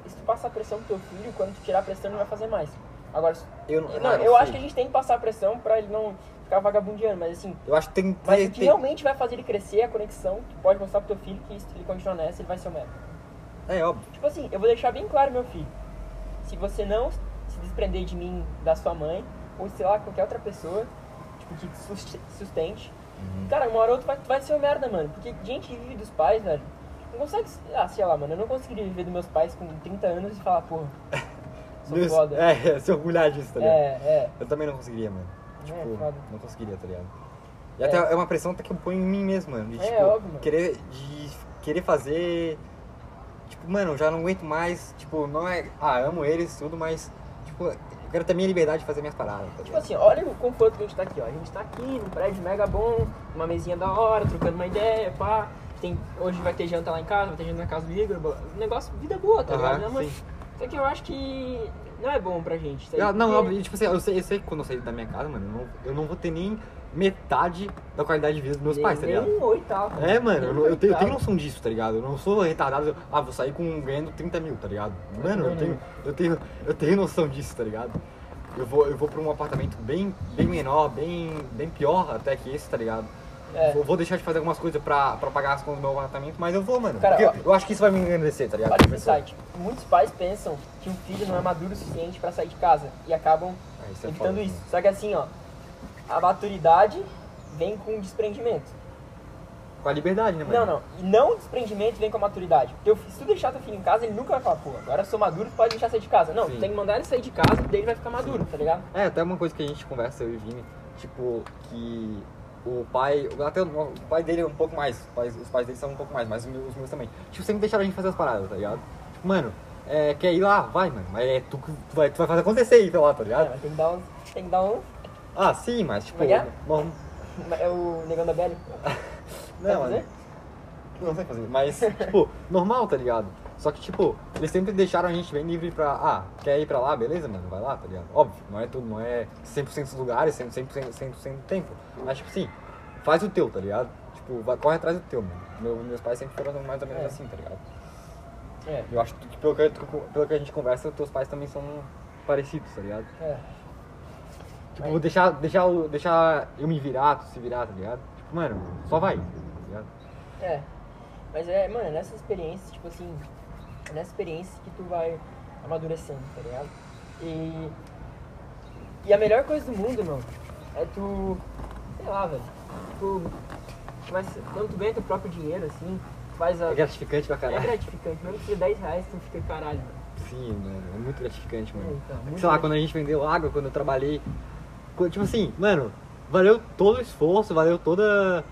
[SPEAKER 2] se tu passar pressão pro teu filho, quando tu tirar a pressão, ele vai fazer mais. Agora, se-
[SPEAKER 1] Eu,
[SPEAKER 2] não,
[SPEAKER 1] ah,
[SPEAKER 2] eu acho que a gente tem que passar pressão pra ele não. ficar vagabundeando, mas assim,
[SPEAKER 1] Eu acho que tem que
[SPEAKER 2] mas o que
[SPEAKER 1] ter-
[SPEAKER 2] realmente vai fazer ele crescer é a conexão, que pode mostrar pro teu filho que se ele continuar nessa, ele vai ser um merda.
[SPEAKER 1] É óbvio.
[SPEAKER 2] Tipo assim, eu vou deixar bem claro, meu filho. Se você não se desprender de mim, da sua mãe, ou sei lá, qualquer outra pessoa, que te sus- sustente,
[SPEAKER 1] Uhum.
[SPEAKER 2] cara, uma hora ou outra vai, vai ser um merda, mano. Porque gente que vive dos pais, velho, não consegue. Ah, sei lá, mano, eu não conseguiria viver dos meus pais com 30 anos e falar, porra, sou foda.
[SPEAKER 1] É, se orgulhar disso, tá ligado?
[SPEAKER 2] é, é.
[SPEAKER 1] Eu também não conseguiria, mano. Tipo,
[SPEAKER 2] É,
[SPEAKER 1] não conseguiria, tá ligado? E
[SPEAKER 2] É.
[SPEAKER 1] até é uma pressão até que eu ponho em mim mesmo, mano. De,
[SPEAKER 2] É,
[SPEAKER 1] tipo,
[SPEAKER 2] óbvio, mano.
[SPEAKER 1] querer, de querer fazer. Tipo, mano, eu já não aguento mais. Tipo, não é. Ah, amo eles, tudo, mas. Tipo, eu quero ter minha liberdade de fazer minhas paradas, tá
[SPEAKER 2] Tipo assim, olha o conforto que a gente tá aqui, ó. A gente tá aqui num prédio mega bom, uma mesinha da hora, trocando uma ideia, pá. Tem, hoje vai ter janta lá em casa, vai ter janta na casa do Igor. Negócio, vida boa, tá ligado?
[SPEAKER 1] sim.
[SPEAKER 2] Só que eu acho que não é bom pra gente. tá
[SPEAKER 1] Eu- não, óbvio, tipo assim, eu sei, eu sei que quando eu sair da minha casa, mano, eu não, eu não vou ter nem metade da qualidade de vida dos meus
[SPEAKER 2] nem-
[SPEAKER 1] pais, tá ligado?
[SPEAKER 2] Nem um oitavo.
[SPEAKER 1] É, mano, eu, eu tenho, eu tenho noção disso, tá ligado? Eu não sou retardado, eu- ah, vou sair com ganhando 30 mil, tá ligado? Mano, eu tenho, eu tenho, eu tenho noção disso, tá ligado? Eu vou, eu vou pra um apartamento bem, bem menor, bem, bem pior até que esse, tá ligado?
[SPEAKER 2] É.
[SPEAKER 1] Vou, vou deixar de fazer algumas coisas pra, pra pagar as contas do meu apartamento, mas eu vou, mano.
[SPEAKER 2] Cara, ó-
[SPEAKER 1] eu acho que isso vai me engrandecer, tá ligado? Pessoa.
[SPEAKER 2] site. Muitos pais pensam que um filho não é maduro o suficiente pra sair de casa e acabam
[SPEAKER 1] Ah, isso é
[SPEAKER 2] evitando
[SPEAKER 1] foda,
[SPEAKER 2] isso.
[SPEAKER 1] né?
[SPEAKER 2] Só que assim, ó, a maturidade vem com desprendimento.
[SPEAKER 1] Com a liberdade, né, mano?
[SPEAKER 2] Não, não. E não o desprendimento vem com a maturidade. Fi- se tu deixar teu filho em casa, ele nunca vai falar, pô, agora eu sou maduro, tu pode deixar sair de casa. Não,
[SPEAKER 1] Sim.
[SPEAKER 2] tu tem que mandar ele sair de casa, daí ele vai ficar maduro, tá ligado?
[SPEAKER 1] É, até uma coisa que a gente conversa, eu e o Vini, tipo, que o pai, até o, pai dele é um pouco mais, os pais, dele são um pouco mais, mas os meus, também. Tipo, sempre deixaram a gente fazer as paradas, tá ligado? Tipo, mano, é, quer ir lá? Vai, mano, mas é tu tu vai, tu vai fazer acontecer aí, lá, tá
[SPEAKER 2] É,
[SPEAKER 1] ligado?
[SPEAKER 2] mas tem que dar um. Tem que dar um.
[SPEAKER 1] Ah, sim, mas tipo,
[SPEAKER 2] é é?
[SPEAKER 1] norm-
[SPEAKER 2] É o negão da Belly.
[SPEAKER 1] não, mano, não sei fazer, mas, tipo, normal, tá ligado? Só que, tipo, eles sempre deixaram a gente bem livre pra, ah, quer ir pra lá, beleza, mano, vai lá, tá ligado? Óbvio, não é tudo, não é 100% dos lugares, 100%, 100%, 100 do tempo, mas, tipo assim, faz o teu, tá ligado? Tipo, vai, corre atrás do teu, mano. Meu, meus pais sempre foram mais ou menos
[SPEAKER 2] É.
[SPEAKER 1] assim, tá ligado?
[SPEAKER 2] É.
[SPEAKER 1] Eu acho que, pelo que, pelo que a gente conversa, teus pais também são parecidos, tá ligado?
[SPEAKER 2] É.
[SPEAKER 1] Tipo,
[SPEAKER 2] Mas-
[SPEAKER 1] deixar, deixar, deixar eu me virar, tu se virar, tá ligado? Tipo, mano, só vai, tá ligado?
[SPEAKER 2] É. Mas é, mano, nessas experiências, tipo assim, é nessas experiências que tu vai amadurecendo, tá ligado? E. E a melhor coisa do mundo, mano, é tu. Sei lá, velho. Tu. Mas quando tu ganha teu próprio dinheiro, assim, faz a.
[SPEAKER 1] É gratificante pra
[SPEAKER 2] É
[SPEAKER 1] caralho.
[SPEAKER 2] gratificante, mesmo que seja 10 reais, tu fica caralho, mano.
[SPEAKER 1] Sim, mano, é muito gratificante, mano.
[SPEAKER 2] É, então, muito
[SPEAKER 1] Sei lá, quando a gente vendeu água, quando eu trabalhei. Tipo assim, mano, valeu todo o esforço, valeu toda.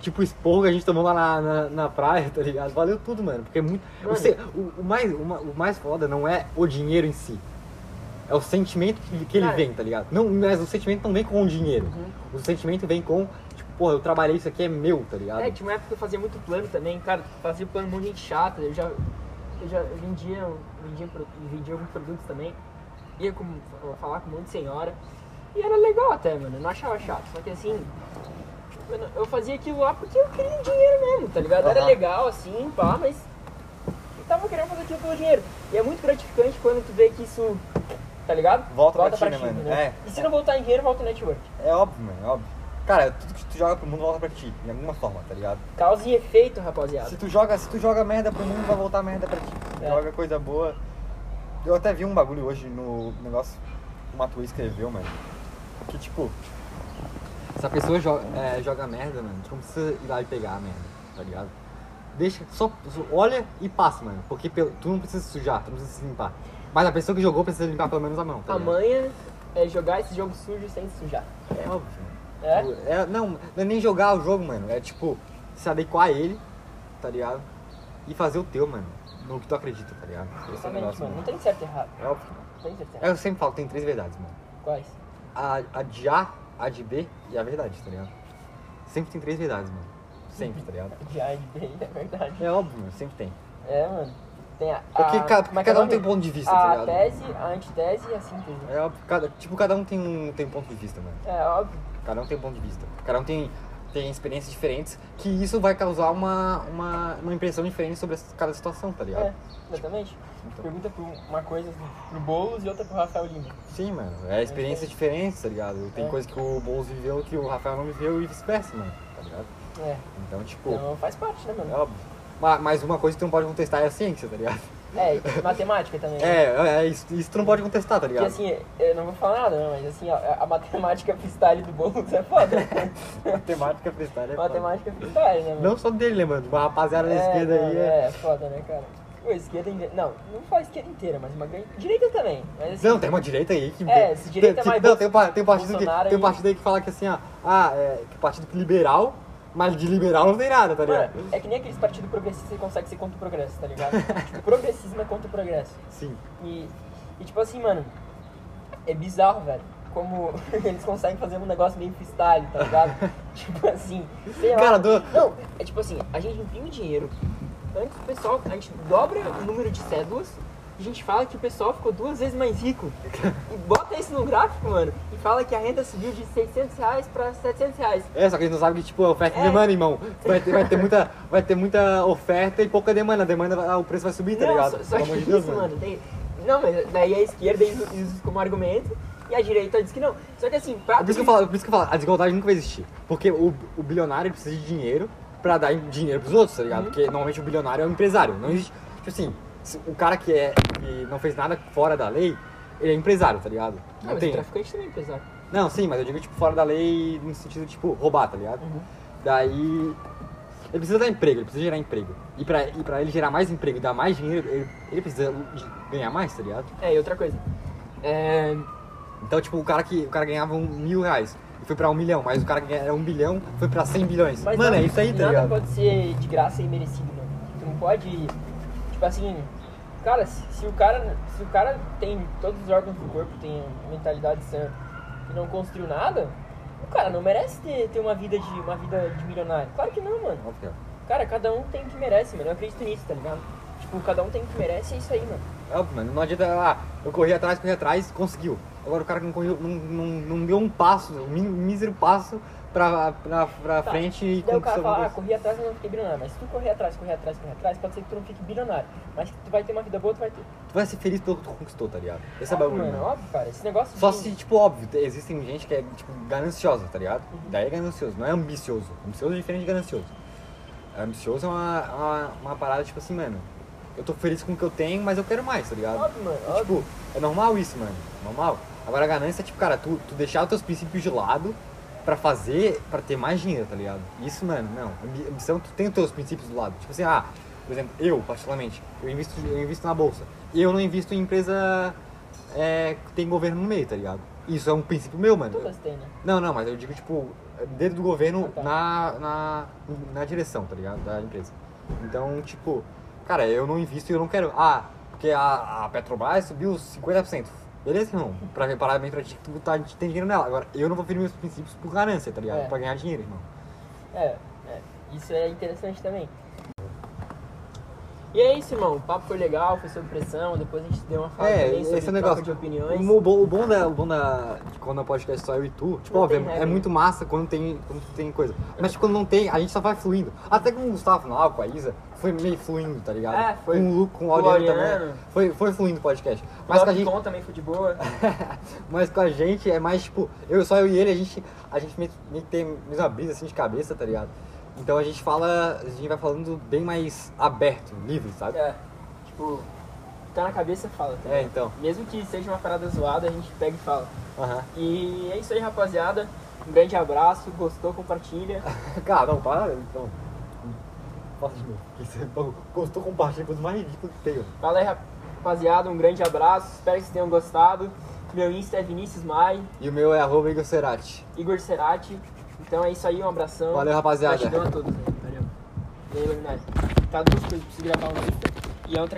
[SPEAKER 1] Tipo, o esporro que a gente tomou lá na, na, na praia, tá ligado? Valeu tudo, mano. Porque é muito.
[SPEAKER 2] Mano.
[SPEAKER 1] Você, o, o mais, o, o mais foda não é o dinheiro em si. É o sentimento que, que ele
[SPEAKER 2] Cara.
[SPEAKER 1] vem, tá ligado? Não, mas o sentimento não vem com o dinheiro.
[SPEAKER 2] Uhum.
[SPEAKER 1] O sentimento vem com, tipo, porra, eu trabalhei, isso aqui é meu, tá ligado?
[SPEAKER 2] É, tinha uma época que eu fazia muito plano também, cara, fazia plano um monte de gente chata, eu já, eu já vendia, vendia, vendia alguns produtos também, ia com, falar com um monte de senhora, e era legal até, mano, eu não achava chato, só que assim, eu fazia aquilo lá porque eu queria dinheiro mesmo, tá ligado? Era
[SPEAKER 1] Aham.
[SPEAKER 2] legal assim, pá, mas eu tava querendo fazer aquilo pelo dinheiro, e é muito gratificante quando tu vê que isso, tá ligado?
[SPEAKER 1] Volta pra ti, né, mano? É.
[SPEAKER 2] E se não voltar em dinheiro, volta em network.
[SPEAKER 1] É óbvio, mano, é óbvio. Cara, tudo que tu joga pro mundo volta pra ti, de alguma forma, tá ligado?
[SPEAKER 2] Causa e efeito, rapaziada.
[SPEAKER 1] Se tu joga, se tu joga merda pro mundo, vai voltar merda pra ti.
[SPEAKER 2] É.
[SPEAKER 1] Joga coisa boa. Eu até vi um bagulho hoje no negócio que o Matuê escreveu, mano. Que tipo. Se a pessoa joga, é, joga merda, mano, tu não precisa ir lá e pegar a merda, tá ligado? Deixa, só, só olha e passa, mano. Porque pelo- tu não precisa sujar, tu não precisa se limpar. Mas a pessoa que jogou precisa limpar pelo menos a mão, tá
[SPEAKER 2] A manha é jogar esse jogo sujo sem se sujar.
[SPEAKER 1] É óbvio, mano.
[SPEAKER 2] É?
[SPEAKER 1] É, não, não é nem jogar o jogo, mano. É tipo, se adequar a ele, tá ligado? E fazer o teu, mano. No que tu acredita, tá ligado? Esse é o negócio,
[SPEAKER 2] mano. Não tem certo e errado.
[SPEAKER 1] É óbvio.
[SPEAKER 2] Não tem certo e errado.
[SPEAKER 1] Eu sempre falo tem três verdades, mano.
[SPEAKER 2] Quais?
[SPEAKER 1] A, a de A, a de B e a verdade, tá ligado? Sempre tem três verdades, mano. Sempre, tá ligado?
[SPEAKER 2] De A e de B, é verdade.
[SPEAKER 1] É óbvio, mano. Sempre tem.
[SPEAKER 2] É, mano. Tem a.
[SPEAKER 1] Porque,
[SPEAKER 2] a, é é
[SPEAKER 1] cada
[SPEAKER 2] o
[SPEAKER 1] um tem um ponto de vista, tá
[SPEAKER 2] A
[SPEAKER 1] ligado?
[SPEAKER 2] tese, a antitese e a síntese.
[SPEAKER 1] É óbvio. Cada, tipo, cada um tem um, tem um ponto de vista, mano.
[SPEAKER 2] É óbvio.
[SPEAKER 1] Cada um tem um ponto de vista. Cada um tem têm experiências diferentes, que isso vai causar uma, uma, uma impressão diferente sobre cada situação, tá ligado?
[SPEAKER 2] É, exatamente.
[SPEAKER 1] Então.
[SPEAKER 2] Pergunta pra uma coisa pro Boulos e outra pro Rafael Lima.
[SPEAKER 1] Sim, mano. É experiências diferentes, tá ligado? Tem
[SPEAKER 2] É.
[SPEAKER 1] coisa que o Boulos viveu que o Rafael não viveu e vice-versa, mano. Tá ligado?
[SPEAKER 2] É,
[SPEAKER 1] Então, tipo,
[SPEAKER 2] então faz parte, né,
[SPEAKER 1] é
[SPEAKER 2] mano?
[SPEAKER 1] óbvio. Ma- Mas uma coisa que tu não pode contestar é a ciência, tá ligado?
[SPEAKER 2] É, e matemática também. né?
[SPEAKER 1] É, é isso, isso tu não pode contestar, tá
[SPEAKER 2] Porque
[SPEAKER 1] ligado?
[SPEAKER 2] assim, eu não vou falar nada, não, mas assim, a, a matemática freestyle do Boulos é foda.
[SPEAKER 1] Matemática freestyle é foda.
[SPEAKER 2] matemática freestyle, né, mano?
[SPEAKER 1] Não só dele, né, mano? Uma rapaziada da esquerda
[SPEAKER 2] não,
[SPEAKER 1] aí é...
[SPEAKER 2] É, foda, né, cara? Pô, esquerda inteira. Não, não fala esquerda inteira, mas uma grande. Direita também. Mas assim.
[SPEAKER 1] Não, tem uma direita aí que.
[SPEAKER 2] É, esse direita é
[SPEAKER 1] tem,
[SPEAKER 2] mais
[SPEAKER 1] Não, tem um, tem partido que, tem um partido aí que fala que assim, ó. Ah, é. Que partido liberal, mas de liberal não tem nada, tá ligado?
[SPEAKER 2] Mano, é que nem aqueles partidos progressistas que conseguem ser contra o progresso, tá ligado? tipo, progressismo é contra o progresso.
[SPEAKER 1] Sim.
[SPEAKER 2] E, e tipo assim, mano, é bizarro, velho. Como eles conseguem fazer um negócio meio freestyle, tá ligado? tipo assim, sei lá.
[SPEAKER 1] Cara, do-
[SPEAKER 2] Não, é tipo assim, a gente imprime dinheiro. Antes o pessoal, a gente dobra o número de cédulas. e A gente fala que o pessoal ficou duas vezes mais rico. E bota isso no gráfico, mano. E fala que a renda subiu de 600 reais pra 700 reais.
[SPEAKER 1] É, só que a gente não sabe que, tipo, é oferta e
[SPEAKER 2] É.
[SPEAKER 1] demanda, irmão. Vai ter, vai, ter muita, vai ter muita oferta e pouca demanda. A demanda, vai- o preço vai subir, tá
[SPEAKER 2] não,
[SPEAKER 1] ligado?
[SPEAKER 2] Só, só
[SPEAKER 1] Pelo
[SPEAKER 2] que
[SPEAKER 1] de Deus,
[SPEAKER 2] isso,
[SPEAKER 1] mano.
[SPEAKER 2] tem- não, mas daí a esquerda usa isso como argumento e a direita diz que não. Só que assim, pra.
[SPEAKER 1] Por isso que eu falo, por isso que eu falo, a desigualdade nunca vai existir. Porque o, o bilionário precisa de dinheiro pra dar dinheiro pros outros, tá ligado?
[SPEAKER 2] Uhum.
[SPEAKER 1] Porque normalmente o bilionário é um empresário. Não existe. Tipo assim, se o cara que, é, que não fez nada fora da lei, ele é empresário, tá ligado?
[SPEAKER 2] Não, mas
[SPEAKER 1] tem.
[SPEAKER 2] o traficante também é pesado.
[SPEAKER 1] Não, sim, mas eu digo tipo fora da lei no sentido de tipo roubar, tá ligado?
[SPEAKER 2] Uhum.
[SPEAKER 1] Daí. Ele precisa dar emprego, ele precisa gerar emprego. E pra, e pra ele gerar mais emprego e dar mais dinheiro, ele, ele precisa ganhar mais, tá ligado?
[SPEAKER 2] É, e outra coisa. É.
[SPEAKER 1] Então, tipo, o cara que o cara ganhava um mil reais foi pra um milhão, mas o cara que era um bilhão foi pra 100 bilhões.
[SPEAKER 2] Mas
[SPEAKER 1] Mano,
[SPEAKER 2] nada-
[SPEAKER 1] é isso aí, tá
[SPEAKER 2] Nada
[SPEAKER 1] ligado?
[SPEAKER 2] pode ser de graça e merecido, mano. Tu não pode. Tipo assim. Cara, se, se o cara. Se o cara tem todos os órgãos do corpo, tem mentalidade sã e não construiu nada, o cara não merece ter, ter uma vida de. uma vida de milionário. Claro que não, mano.
[SPEAKER 1] Óbvio.
[SPEAKER 2] Cara, cada um tem o que merece, mano. Eu acredito nisso, tá ligado? Tipo, cada um tem o que merece e é isso aí, mano.
[SPEAKER 1] É óbvio, mano. Não adianta, ah, eu corri atrás, corri atrás, conseguiu. Agora o cara não correu, não, não, não deu um passo, um mí- mísero passo pra, pra, pra
[SPEAKER 2] Tá.
[SPEAKER 1] frente e
[SPEAKER 2] Daí o cara fala, ah, corri atrás, mas não fiquei bilionário. Mas se tu correr atrás, correr atrás, correr atrás, pode ser que tu não fique bilionário. Mas tu vai ter uma vida boa, tu vai ter.
[SPEAKER 1] Tu vai ser feliz pelo que tu conquistou, tá ligado? Esse é
[SPEAKER 2] Óbvio,
[SPEAKER 1] bagulho,
[SPEAKER 2] mano,
[SPEAKER 1] mano.
[SPEAKER 2] óbvio, cara. Esse negócio
[SPEAKER 1] Só
[SPEAKER 2] de-
[SPEAKER 1] se, tipo, óbvio, te- existem gente que é, tipo, gananciosa, tá ligado?
[SPEAKER 2] Uhum.
[SPEAKER 1] Daí é ganancioso, não é ambicioso. Ambicioso é diferente de ganancioso. Ambicioso é uma, uma, uma parada, tipo assim, mano, eu tô feliz com o que eu tenho, mas eu quero mais, tá ligado?
[SPEAKER 2] Óbvio, mano,
[SPEAKER 1] E, tipo, é normal isso, mano. Normal. Agora a ganância é tipo, cara, tu, tu deixar os teus princípios de lado pra fazer, pra ter mais dinheiro, tá ligado? Isso, mano, não. Ambi- Ambição, tu tem os teus princípios do lado. Tipo assim, ah, por exemplo, eu, particularmente, eu invisto, eu invisto na bolsa. Eu não invisto em empresa é, que tem governo no meio, tá ligado? Isso é um princípio meu, mano.
[SPEAKER 2] Todas têm, né?
[SPEAKER 1] Não, não, mas eu digo, tipo, dedo do governo
[SPEAKER 2] Ah, tá.
[SPEAKER 1] na, na, na direção, tá ligado? Da empresa. Então, tipo, cara, eu não invisto e eu não quero. Ah, porque a, a Petrobras subiu 50%. Beleza, irmão? Pra parar bem pra ti, tu tá, tem dinheiro nela. Agora, eu não vou ferir meus princípios por ganância, tá ligado?
[SPEAKER 2] É.
[SPEAKER 1] Pra ganhar dinheiro, irmão.
[SPEAKER 2] É, é. Isso é interessante também. E é isso, irmão. O papo foi legal, foi sob pressão. Depois a gente deu uma fala
[SPEAKER 1] É,
[SPEAKER 2] sobre
[SPEAKER 1] esse é negócio.
[SPEAKER 2] de opiniões.
[SPEAKER 1] O, bom, o bom da, o bom da de quando é podcast só eu e tu, tipo,
[SPEAKER 2] Não
[SPEAKER 1] óbvio, é, é muito massa quando tem, quando tem coisa. Mas tipo, quando não tem, a gente só vai fluindo. Até com o Gustavo Nau, com a Isa, foi meio fluindo, tá ligado?
[SPEAKER 2] É, foi.
[SPEAKER 1] Com o com o
[SPEAKER 2] o
[SPEAKER 1] Laureano. também. Foi, foi fluindo o podcast.
[SPEAKER 2] Mas
[SPEAKER 1] Mas com a gente.
[SPEAKER 2] Tom também foi de boa.
[SPEAKER 1] Mas com a gente é mais tipo, eu só eu e ele, a gente, a gente meio, meio que tem a mesma brisa assim de cabeça, tá ligado? Então a gente fala, a gente vai falando bem mais aberto, livre, sabe?
[SPEAKER 2] É. Tipo, tá na cabeça fala. Tá
[SPEAKER 1] É, então.
[SPEAKER 2] Mesmo que seja uma parada zoada, a gente pega e fala.
[SPEAKER 1] Aham.
[SPEAKER 2] E é isso aí, rapaziada. Um grande abraço. Gostou, compartilha.
[SPEAKER 1] Cara, não, para, então. Faça de novo. Que Você gostou, compartilha, coisa mais ridícula que tem,
[SPEAKER 2] aí, rapaziada. Um grande abraço. Espero que vocês tenham gostado. Meu Insta é Vinícius Mai,
[SPEAKER 1] E o meu é arroba Igor Cerati.
[SPEAKER 2] Igor Cerati. Então é isso aí, um abração.
[SPEAKER 1] Valeu, rapaziada.
[SPEAKER 2] Gratidão a todos. Aí. Valeu. E aí, Luminari. Tá duas coisas você gravar um Insta. E a outra